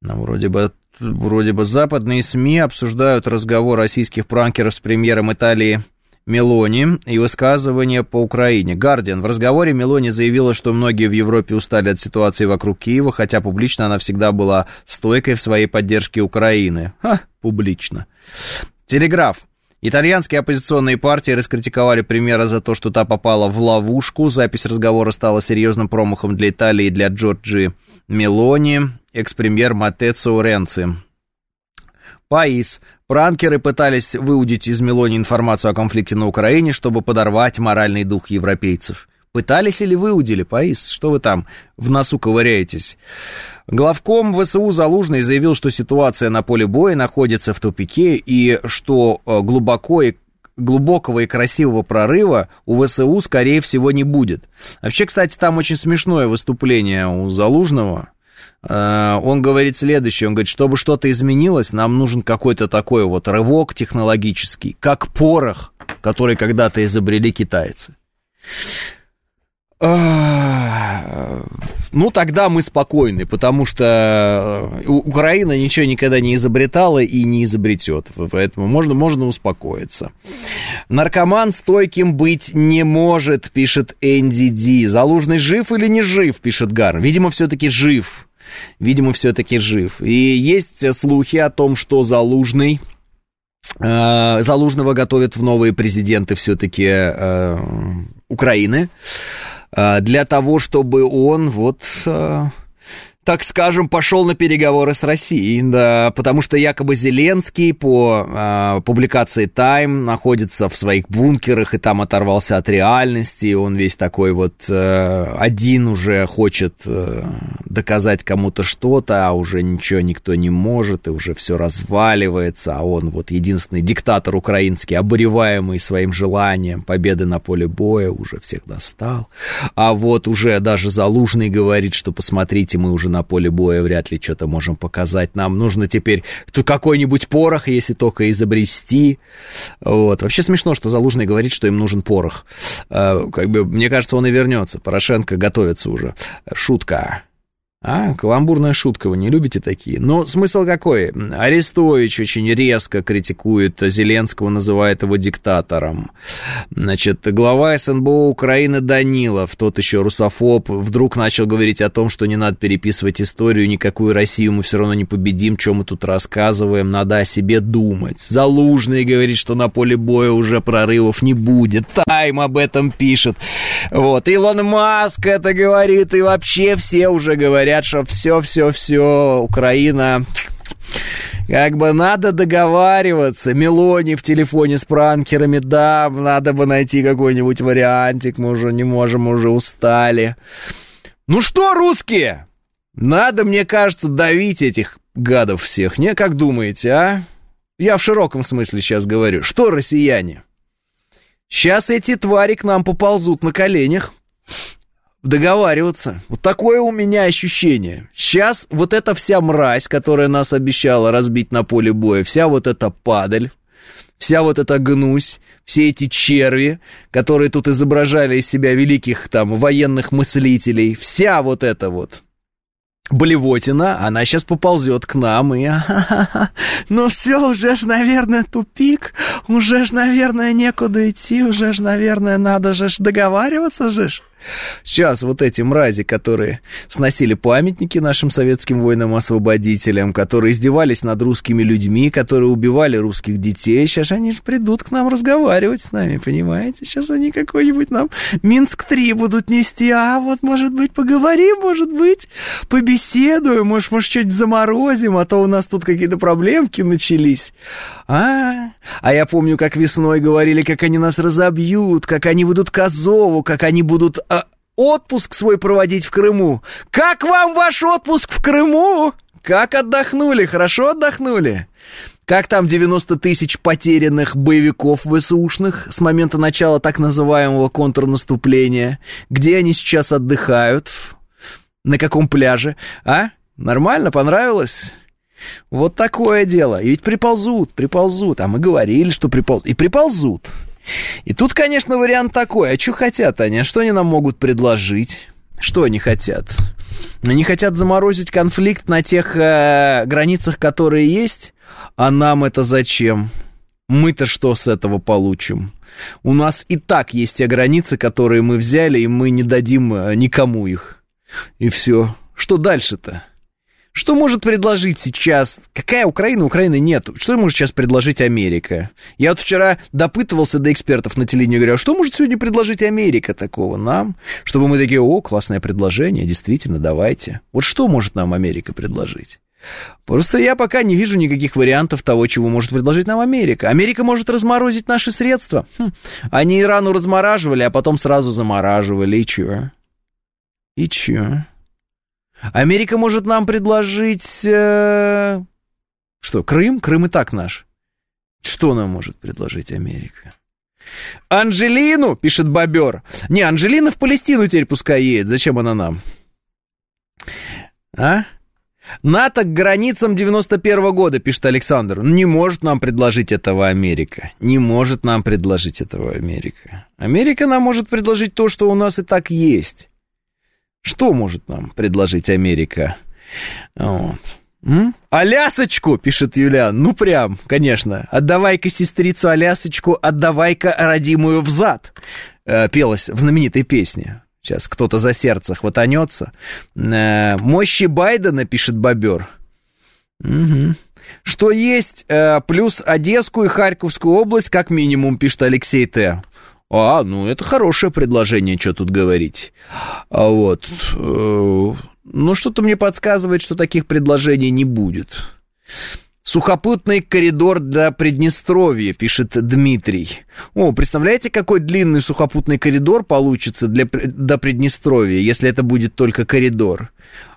Ну, вроде бы вроде бы западные СМИ обсуждают разговор российских пранкеров с премьером Италии Мелони и высказывания по Украине. Гардиан. В разговоре Мелони заявила, что многие в Европе устали от ситуации вокруг Киева, хотя публично она всегда была стойкой в своей поддержке Украины. Ха, публично. Телеграф. Итальянские оппозиционные партии раскритиковали премьера за то, что та попала в ловушку. Запись разговора стала серьезным промахом для Италии и для Джорджи Мелони экс-премьер Матецо Ренци. Паис. Пранкеры пытались выудить из Мелони информацию о конфликте на Украине, чтобы подорвать моральный дух европейцев. Пытались или выудили, Паис? Что вы там в носу ковыряетесь? Главком ВСУ Залужный заявил, что ситуация на поле боя находится в тупике и что э, глубоко и глубокого и красивого прорыва у ВСУ, скорее всего, не будет. Вообще, кстати, там очень смешное выступление у Залужного. Э, он говорит следующее, он говорит, чтобы что-то изменилось, нам нужен какой-то такой вот рывок технологический, как порох, который когда-то изобрели китайцы. Ну, тогда мы спокойны, потому что э, Украина ничего никогда не изобретала и не изобретет, поэтому можно, можно успокоиться. Наркоман стойким быть не может, пишет Энди Ди. Залужный жив или не жив, пишет Гар. Видимо, все-таки жив. Видимо, все-таки жив. И есть слухи о том, что Залужный э, Залужного готовят в новые президенты все-таки э, Украины. А, для того, чтобы он вот а, так скажем, пошел на переговоры с Россией, да, потому что якобы Зеленский по э, публикации Time находится в своих бункерах и там оторвался от реальности, он весь такой вот э, один уже хочет э, доказать кому-то что-то, а уже ничего никто не может, и уже все разваливается, а он вот единственный диктатор украинский, обуреваемый своим желанием победы на поле боя, уже всех достал, а вот уже даже Залужный говорит, что посмотрите, мы уже на на поле боя вряд ли что-то можем показать. Нам нужно теперь какой-нибудь порох, если только изобрести. Вот. Вообще смешно, что Залужный говорит, что им нужен порох. Э, как бы, мне кажется, он и вернется. Порошенко готовится уже. Шутка. А, каламбурная шутка, вы не любите такие? Но смысл какой? Арестович очень резко критикует Зеленского, называет его диктатором. Значит, глава СНБО Украины Данилов, тот еще русофоб, вдруг начал говорить о том, что не надо переписывать историю, никакую Россию мы все равно не победим, что мы тут рассказываем, надо о себе думать. Залужный говорит, что на поле боя уже прорывов не будет. Тайм об этом пишет. Вот, Илон Маск это говорит, и вообще все уже говорят говорят, что все-все-все, Украина как бы надо договариваться. Мелони в телефоне с пранкерами, да, надо бы найти какой-нибудь вариантик, мы уже не можем, уже устали. Ну что, русские? Надо, мне кажется, давить этих гадов всех, не? Как думаете, а? Я в широком смысле сейчас говорю. Что, россияне? Сейчас эти твари к нам поползут на коленях договариваться. Вот такое у меня ощущение. Сейчас вот эта вся мразь, которая нас обещала разбить на поле боя, вся вот эта падаль, вся вот эта гнусь, все эти черви, которые тут изображали из себя великих там военных мыслителей, вся вот эта вот блевотина, она сейчас поползет к нам и... Ну все, уже ж, наверное, тупик, уже ж, наверное, некуда идти, уже ж, наверное, надо же договариваться же ж. Сейчас вот эти мрази, которые сносили памятники нашим советским воинам-освободителям, которые издевались над русскими людьми, которые убивали русских детей, сейчас они же придут к нам разговаривать с нами, понимаете? Сейчас они какой-нибудь нам Минск-3 будут нести, а вот, может быть, поговорим, может быть, побеседуем, может, может, что-нибудь заморозим, а то у нас тут какие-то проблемки начались. А, а я помню, как весной говорили, как они нас разобьют, как они будут к как они будут а, отпуск свой проводить в Крыму. Как вам ваш отпуск в Крыму? Как отдохнули? Хорошо отдохнули? Как там 90 тысяч потерянных боевиков ВСУшных с момента начала так называемого контрнаступления? Где они сейчас отдыхают? На каком пляже? А? Нормально? Понравилось? Вот такое дело. И ведь приползут, приползут. А мы говорили, что приползут. И приползут. И тут, конечно, вариант такой. А что хотят они? А что они нам могут предложить? Что они хотят? Они хотят заморозить конфликт на тех э, границах, которые есть. А нам это зачем? Мы-то что с этого получим? У нас и так есть те границы, которые мы взяли, и мы не дадим э, никому их. И все. Что дальше-то? Что может предложить сейчас? Какая Украина? Украины нет. Что может сейчас предложить Америка? Я вот вчера допытывался до экспертов на телевидении, говорю, а что может сегодня предложить Америка такого нам? Чтобы мы такие, о, классное предложение, действительно, давайте. Вот что может нам Америка предложить? Просто я пока не вижу никаких вариантов того, чего может предложить нам Америка. Америка может разморозить наши средства. Хм. Они Ирану размораживали, а потом сразу замораживали. И чё? И чё? Америка может нам предложить... Э... Что, Крым? Крым и так наш. Что нам может предложить Америка? Анжелину, пишет Бобер. Не, Анжелина в Палестину теперь пускай едет. Зачем она нам? А? НАТО к границам 91 -го года, пишет Александр. Не может нам предложить этого Америка. Не может нам предложить этого Америка. Америка нам может предложить то, что у нас и так есть. Что может нам предложить Америка? Вот. М? Алясочку, пишет Юлиан. Ну прям, конечно. Отдавай-ка сестрицу Алясочку, отдавай-ка родимую взад. Э, пелось в знаменитой песне. Сейчас кто-то за сердце хватанется. Э, мощи Байдена, пишет Бобер. Угу. Что есть, э, плюс Одесскую и Харьковскую область, как минимум, пишет Алексей Т. А, ну это хорошее предложение, что тут говорить. А вот. Э, ну, что-то мне подсказывает, что таких предложений не будет. Сухопутный коридор до Приднестровья, пишет Дмитрий. О, представляете, какой длинный сухопутный коридор получится для, до Приднестровья, если это будет только коридор.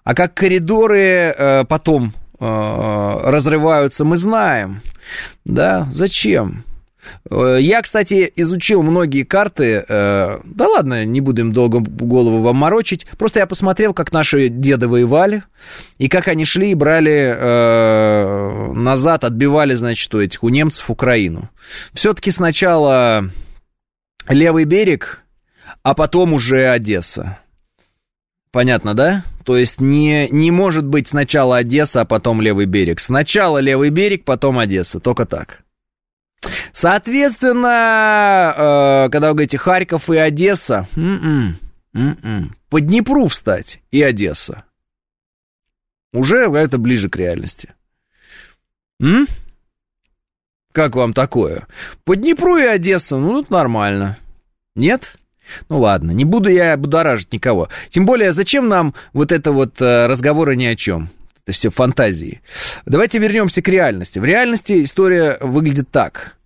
А как коридоры э, потом э, разрываются, мы знаем. Да, зачем? Э, я, кстати, изучил многие карты. Э, да ладно, не будем долго голову вам морочить. Просто я посмотрел, как наши деды воевали, и как они шли и брали э, назад, отбивали, значит, у этих, у немцев Украину. Все-таки сначала левый берег, а потом уже Одесса. Понятно, да? То есть не, не может быть сначала Одесса, а потом левый берег. Сначала левый берег, потом Одесса. Только так. Соответственно, э, когда вы говорите Харьков и Одесса, м-м, м-м, по Днепру встать и Одесса. Уже это ближе к реальности. М? Как вам такое? По Днепру и Одесса, ну, это нормально. Нет? Ну ладно, не буду я будоражить никого. Тем более, зачем нам вот это вот э, разговоры ни о чем? Это все фантазии. Давайте вернемся к реальности. В реальности история выглядит так.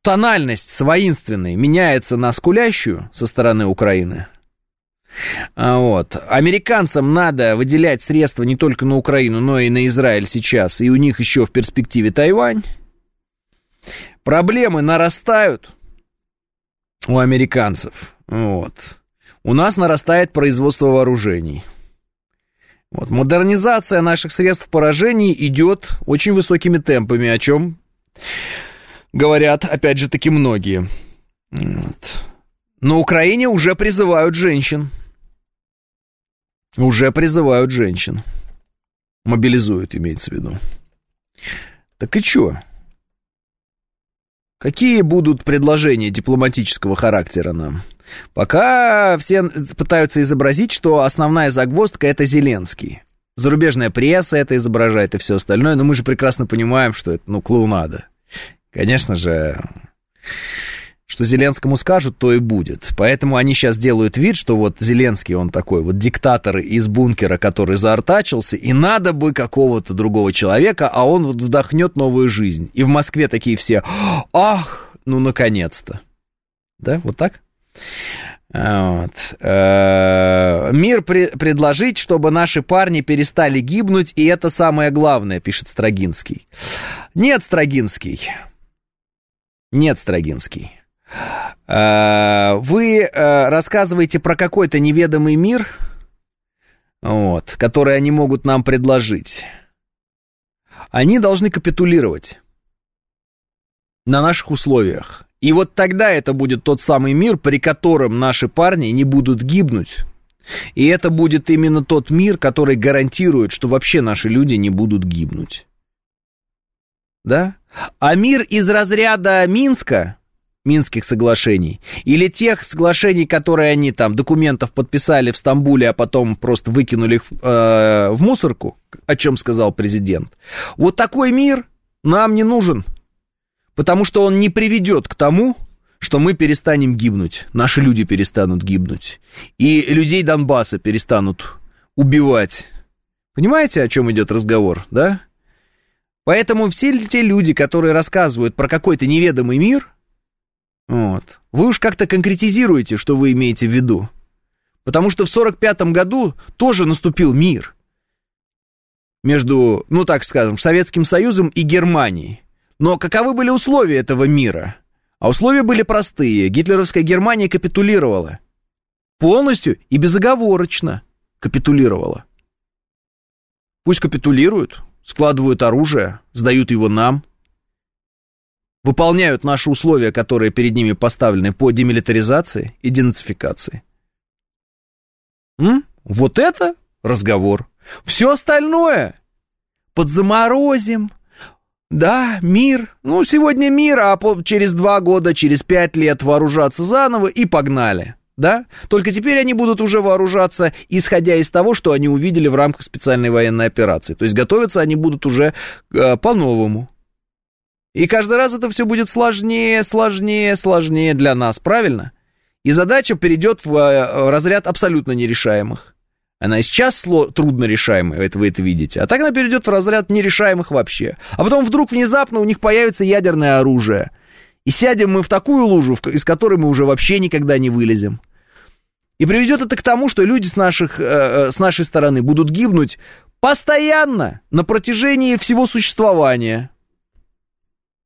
Тональность с воинственной меняется на скулящую со стороны Украины. А вот. Американцам надо выделять средства не только на Украину, но и на Израиль сейчас. И у них еще в перспективе Тайвань. Проблемы нарастают у американцев. Вот. У нас нарастает производство вооружений. Вот. Модернизация наших средств поражений идет очень высокими темпами, о чем говорят, опять же таки, многие. Вот. На Украине уже призывают женщин. Уже призывают женщин. Мобилизуют, имеется в виду. Так и чё? Какие будут предложения дипломатического характера нам? Пока все пытаются изобразить, что основная загвоздка это Зеленский. Зарубежная пресса это изображает и все остальное, но мы же прекрасно понимаем, что это, ну, клоунада. Конечно же, что Зеленскому скажут, то и будет. Поэтому они сейчас делают вид, что вот Зеленский, он такой вот диктатор из бункера, который заортачился, и надо бы какого-то другого человека, а он вот вдохнет новую жизнь. И в Москве такие все, ах, ну наконец-то. Да, вот так? Вот. Э, мир при- предложить, чтобы наши парни перестали гибнуть, и это самое главное, пишет Строгинский. Нет, Строгинский. Нет, Строгинский. Э, вы э, рассказываете про какой-то неведомый мир, вот, который они могут нам предложить. Они должны капитулировать на наших условиях. И вот тогда это будет тот самый мир, при котором наши парни не будут гибнуть. И это будет именно тот мир, который гарантирует, что вообще наши люди не будут гибнуть. Да? А мир из разряда Минска, Минских соглашений, или тех соглашений, которые они там, документов подписали в Стамбуле, а потом просто выкинули их э, в мусорку, о чем сказал президент. Вот такой мир нам не нужен потому что он не приведет к тому, что мы перестанем гибнуть, наши люди перестанут гибнуть, и людей Донбасса перестанут убивать, Понимаете, о чем идет разговор, да? Поэтому все те люди, которые рассказывают про какой-то неведомый мир, вот, вы уж как-то конкретизируете, что вы имеете в виду. Потому что в 45 году тоже наступил мир между, ну так скажем, Советским Союзом и Германией. Но каковы были условия этого мира? А условия были простые. Гитлеровская Германия капитулировала. Полностью и безоговорочно капитулировала. Пусть капитулируют, складывают оружие, сдают его нам, выполняют наши условия, которые перед ними поставлены по демилитаризации и денацификации. М? Вот это разговор. Все остальное подзаморозим. Да, мир. Ну, сегодня мир, а через два года, через пять лет вооружаться заново и погнали. Да? Только теперь они будут уже вооружаться, исходя из того, что они увидели в рамках специальной военной операции. То есть готовиться они будут уже э, по-новому. И каждый раз это все будет сложнее, сложнее, сложнее для нас, правильно? И задача перейдет в э, разряд абсолютно нерешаемых. Она сейчас трудно решаемая, это вы это видите. А так она перейдет в разряд нерешаемых вообще. А потом вдруг внезапно у них появится ядерное оружие. И сядем мы в такую лужу, из которой мы уже вообще никогда не вылезем. И приведет это к тому, что люди с, наших, э, э, с нашей стороны будут гибнуть постоянно на протяжении всего существования.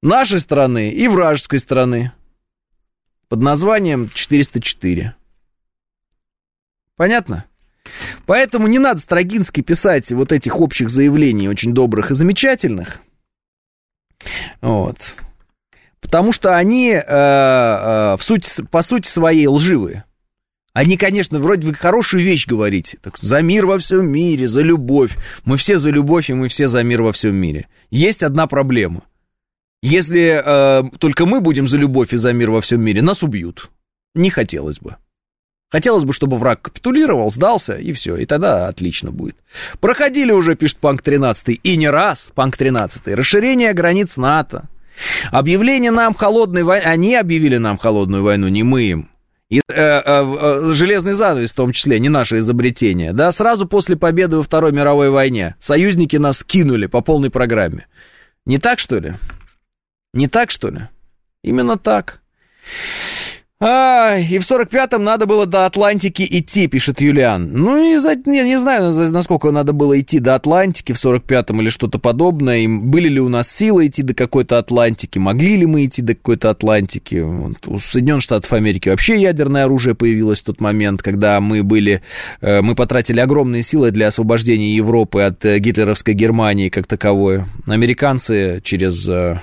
Нашей страны и вражеской страны. Под названием 404. Понятно? Поэтому не надо Строгински писать вот этих общих заявлений, очень добрых и замечательных. Вот. Потому что они э, э, в суть, по сути своей лживые. Они, конечно, вроде бы хорошую вещь говорите. Так, за мир во всем мире, за любовь. Мы все за любовь, и мы все за мир во всем мире. Есть одна проблема. Если э, только мы будем за любовь и за мир во всем мире, нас убьют. Не хотелось бы. Хотелось бы, чтобы враг капитулировал, сдался, и все, и тогда отлично будет. Проходили уже, пишет Панк 13, и не раз, Панк 13, расширение границ НАТО. Объявление нам холодной войны, они объявили нам холодную войну, не мы им. И э, э, э, железный занавес в том числе, не наше изобретение, да, сразу после победы во Второй мировой войне союзники нас кинули по полной программе. Не так, что ли? Не так, что ли? Именно так. А, и в 45-м надо было до Атлантики идти, пишет Юлиан. Ну, за, не, не знаю, насколько надо было идти до Атлантики в 45-м или что-то подобное. И были ли у нас силы идти до какой-то Атлантики? Могли ли мы идти до какой-то Атлантики? Вот, у Соединенных Штатов Америки вообще ядерное оружие появилось в тот момент, когда мы были, э, мы потратили огромные силы для освобождения Европы от э, гитлеровской Германии как таковой. Американцы через э,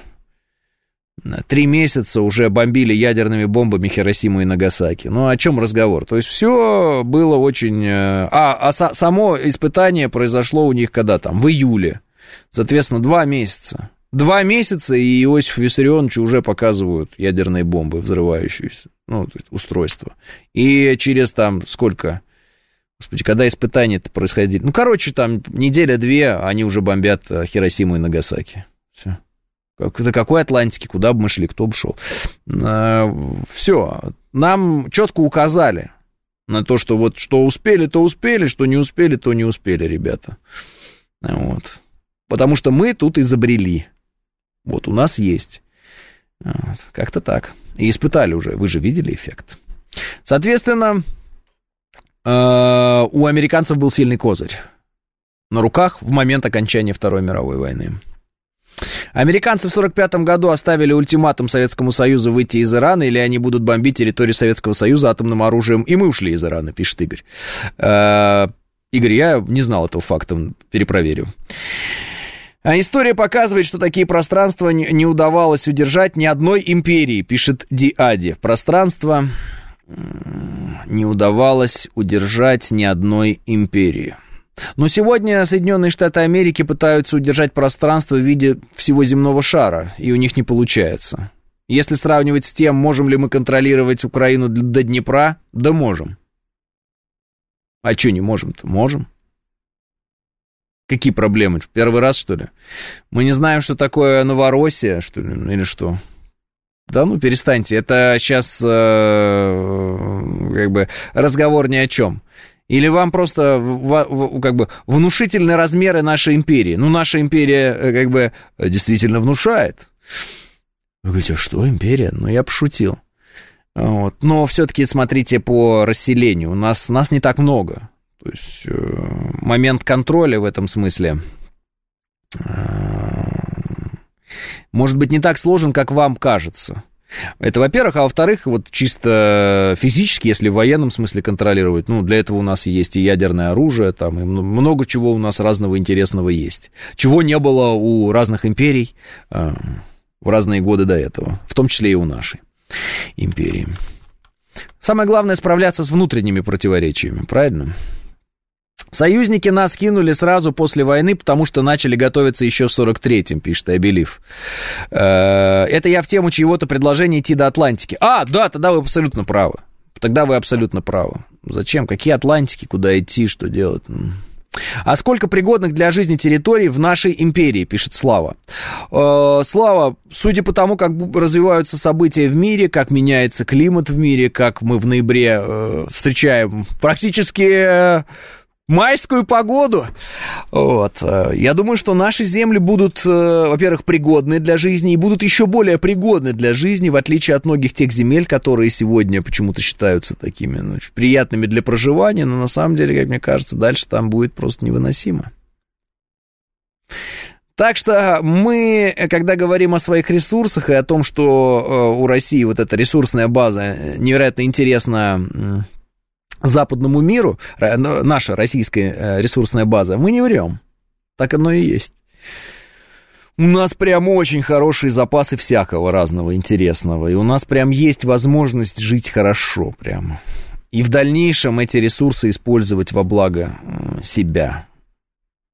три месяца уже бомбили ядерными бомбами Хиросиму и Нагасаки. Ну, о чем разговор? То есть все было очень... Э, а, а само испытание произошло у них когда там? В июле. Соответственно, два месяца. Два месяца, и Иосиф Виссарионовичу уже показывают ядерные бомбы, взрывающиеся, ну, устройство. И через там сколько... Господи, когда испытания-то происходили? Ну, короче, там неделя-две, они уже бомбят э, Хиросиму и Нагасаки. Все. До какой Атлантики, куда бы мы шли, кто бы шел. А, Все, нам четко указали на то, что вот что успели, то успели, что не успели, то не успели, ребята. Вот. Потому что мы тут изобрели. Вот у нас есть. Вот. Как-то так. И испытали уже. Вы же видели эффект. Соответственно, а, у американцев был сильный козырь на руках в момент окончания Второй мировой войны. Американцы в 1945 году оставили ультиматум Советскому Союзу выйти из Ирана, или они будут бомбить территорию Советского Союза атомным оружием, и мы ушли из Ирана, пишет Игорь. Э, Игорь, я не знал этого факта, перепроверю. А история показывает, что такие пространства не удавалось удержать ни одной империи, пишет Диади. Пространство не удавалось удержать ни одной империи. Но сегодня Соединенные Штаты Америки пытаются удержать пространство в виде всего земного шара, и у них не получается. Если сравнивать с тем, можем ли мы контролировать Украину до Днепра, да можем. А что не можем-то? Можем. Какие проблемы? Первый раз, что ли? Мы не знаем, что такое Новороссия, что ли, или что? Да ну перестаньте, это сейчас э, как бы разговор ни о чем. Или вам просто как бы внушительны размеры нашей империи? Ну, наша империя э, как бы действительно внушает. Вы говорите, а что империя? Ну, я пошутил. Вот. Но все-таки смотрите по расселению. У нас, нас не так много. То есть э, момент контроля в этом смысле э, может быть не так сложен, как вам кажется. Это, во-первых, а во-вторых, вот чисто физически, если в военном смысле контролировать, ну, для этого у нас есть и ядерное оружие, там, и много чего у нас разного интересного есть. Чего не было у разных империй э, в разные годы до этого, в том числе и у нашей империи. Самое главное справляться с внутренними противоречиями, правильно? Союзники нас кинули сразу после войны, потому что начали готовиться еще в 43-м, пишет Абелив. Э, это я в тему чьего-то предложения идти до Атлантики. А, да, тогда вы абсолютно правы. Тогда вы абсолютно правы. Зачем? Какие Атлантики? Куда идти? Что делать? А сколько пригодных для жизни территорий в нашей империи, пишет Слава. Э, Слава, судя по тому, как развиваются события в мире, как меняется климат в мире, как мы в ноябре э, встречаем практически майскую погоду. Вот. Я думаю, что наши земли будут, э, во-первых, пригодны для жизни и будут еще более пригодны для жизни, в отличие от многих тех земель, которые сегодня почему-то считаются такими ну, приятными для проживания, но на самом деле, как мне кажется, дальше там будет просто невыносимо. Так что мы, когда говорим о своих ресурсах и о том, что э, у России вот эта ресурсная база невероятно интересна западному миру, наша российская э, ресурсная база, мы не врем. Так оно и есть. У нас прям очень хорошие запасы всякого разного интересного. И у нас прям есть возможность жить хорошо прямо. И в дальнейшем эти ресурсы использовать во благо себя.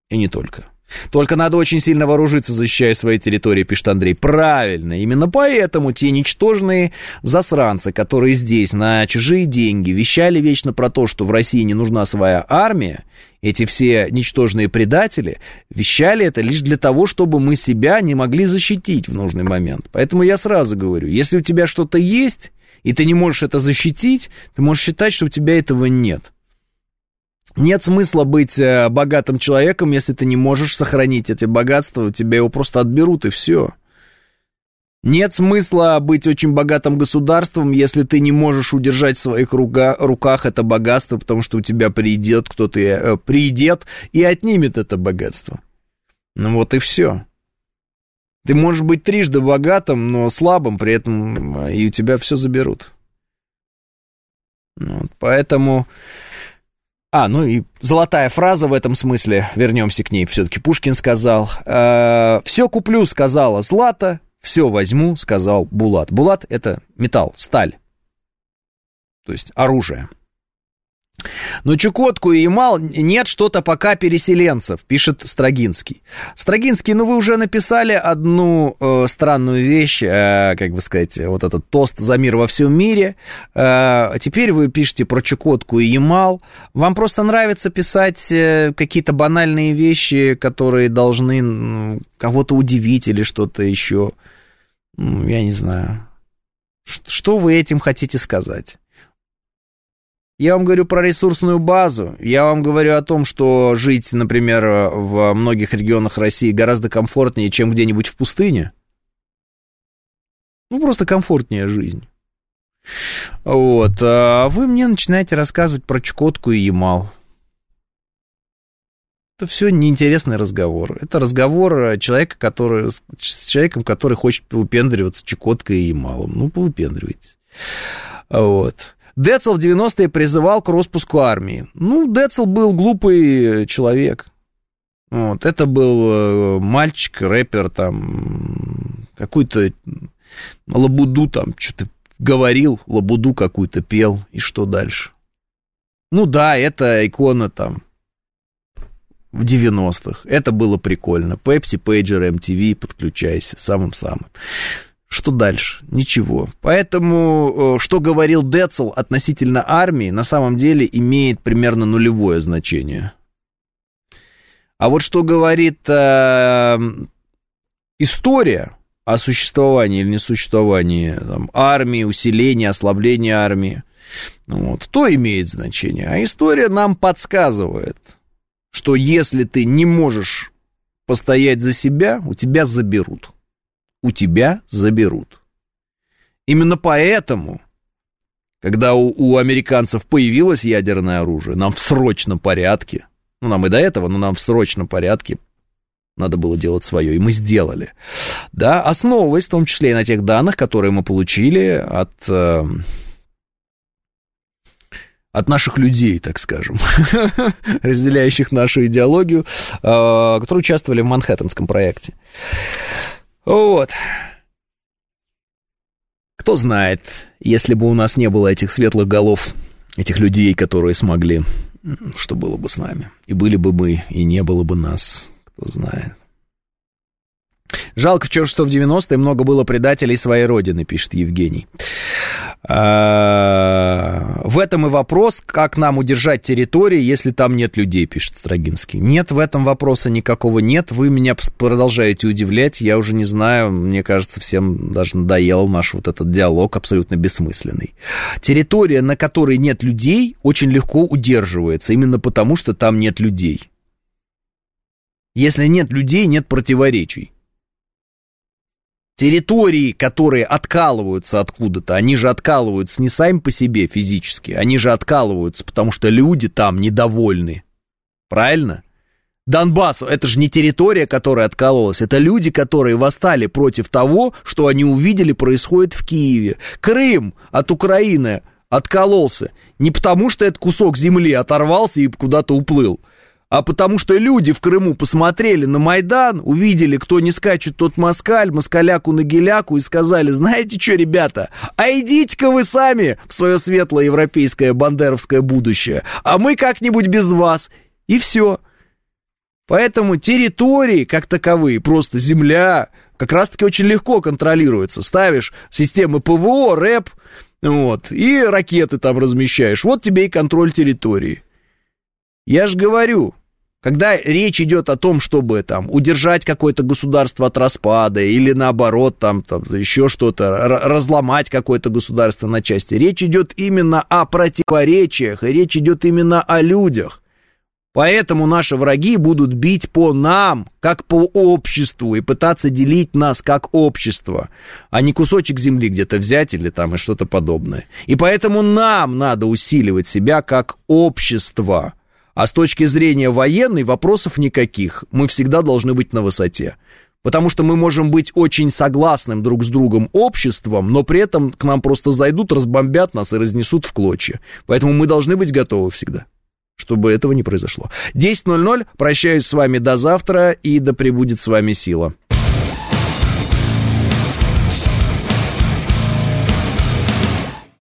И не только. Только надо очень сильно вооружиться, защищая свои территории, пишет Андрей. Правильно, именно поэтому те ничтожные засранцы, которые здесь на чужие деньги вещали вечно про то, что в России не нужна своя армия, эти все ничтожные предатели вещали это лишь для того, чтобы мы себя не могли защитить в нужный момент. Поэтому я сразу говорю, если у тебя что-то есть, и ты не можешь это защитить, ты можешь считать, что у тебя этого нет. Нет смысла быть э, богатым человеком, если ты не можешь сохранить эти богатства, у тебя его просто отберут и все. Нет смысла быть очень богатым государством, если ты не можешь удержать в своих рука, руках это богатство, потому что у тебя придет кто-то, э, придет и отнимет это богатство. Ну вот и все. Ты можешь быть трижды богатым, но слабым, при этом э, и у тебя все заберут. Вот, поэтому а, ну и золотая фраза в этом смысле, вернемся к ней, все-таки Пушкин сказал, э, все куплю, сказала Злата, все возьму, сказал Булат. Булат это металл, сталь, то есть оружие. Но Чукотку и Ямал нет что-то пока переселенцев, пишет Строгинский. Строгинский, ну вы уже написали одну э, странную вещь, э, как бы сказать, вот этот тост за мир во всем мире. Э, теперь вы пишете про Чукотку и Ямал. Вам просто нравится писать э, какие-то банальные вещи, которые должны ну, кого-то удивить или что-то еще. Ну, я не знаю. Что вы этим хотите сказать? Я вам говорю про ресурсную базу. Я вам говорю о том, что жить, например, в многих регионах России гораздо комфортнее, чем где-нибудь в пустыне. Ну, просто комфортнее жизнь. Вот. А вы мне начинаете рассказывать про Чукотку и Ямал. Это все неинтересный разговор. Это разговор человека, который, с человеком, который хочет выпендриваться Чукоткой и Ямалом. Ну, повыпендривайтесь. Вот. Децл в 90-е призывал к распуску армии. Ну, Децл был глупый человек. Вот, это был э, мальчик, рэпер, там, какую-то лабуду там, что-то говорил, лабуду какую-то пел, и что дальше? Ну да, это икона там в 90-х. Это было прикольно. Пепси, Пейджер, MTV, подключайся, самым-самым. Что дальше? Ничего. Поэтому, э, что говорил Децл относительно армии, на самом деле имеет примерно нулевое значение. А вот что говорит э, история о существовании или несуществовании там, армии, усилении, ослаблении армии, вот, то имеет значение. А история нам подсказывает, что если ты не можешь постоять за себя, у тебя заберут. У тебя заберут. Именно поэтому, когда у, у американцев появилось ядерное оружие, нам в срочном порядке, ну, нам и до этого, но нам в срочном порядке надо было делать свое, и мы сделали. Да, основываясь в том числе и на тех данных, которые мы получили от, э, от наших людей, так скажем, разделяющих нашу идеологию, э, которые участвовали в Манхэттенском проекте. Вот. Кто знает, если бы у нас не было этих светлых голов, этих людей, которые смогли, что было бы с нами. И были бы мы, и не было бы нас, кто знает. Жалко, что в 90-е много было предателей своей родины, пишет Евгений. А, в этом и вопрос, как нам удержать территории, если там нет людей, пишет Строгинский. Нет, в этом вопроса никакого нет. Вы меня продолжаете удивлять. Я уже не знаю, мне кажется, всем даже надоел наш вот этот диалог абсолютно бессмысленный. Территория, на которой нет людей, очень легко удерживается, именно потому, что там нет людей. Если нет людей, нет противоречий. Территории, которые откалываются откуда-то, они же откалываются не сами по себе физически, они же откалываются, потому что люди там недовольны. Правильно? Донбасс, это же не территория, которая откалывалась, это люди, которые восстали против того, что они увидели происходит в Киеве. Крым от Украины откололся не потому, что этот кусок земли оторвался и куда-то уплыл, а потому что люди в Крыму посмотрели на Майдан, увидели, кто не скачет, тот москаль, москаляку на геляку и сказали, знаете что, ребята, а идите-ка вы сами в свое светлое европейское бандеровское будущее, а мы как-нибудь без вас. И все. Поэтому территории, как таковые, просто земля, как раз-таки очень легко контролируется. Ставишь системы ПВО, РЭП, вот, и ракеты там размещаешь. Вот тебе и контроль территории. Я же говорю, когда речь идет о том, чтобы там удержать какое-то государство от распада или наоборот там, там еще что-то, разломать какое-то государство на части, речь идет именно о противоречиях, и речь идет именно о людях. Поэтому наши враги будут бить по нам, как по обществу, и пытаться делить нас как общество, а не кусочек земли где-то взять или там и что-то подобное. И поэтому нам надо усиливать себя как общество. А с точки зрения военной вопросов никаких. Мы всегда должны быть на высоте. Потому что мы можем быть очень согласным друг с другом обществом, но при этом к нам просто зайдут, разбомбят нас и разнесут в клочья. Поэтому мы должны быть готовы всегда, чтобы этого не произошло. 10.00. Прощаюсь с вами до завтра и да пребудет с вами сила.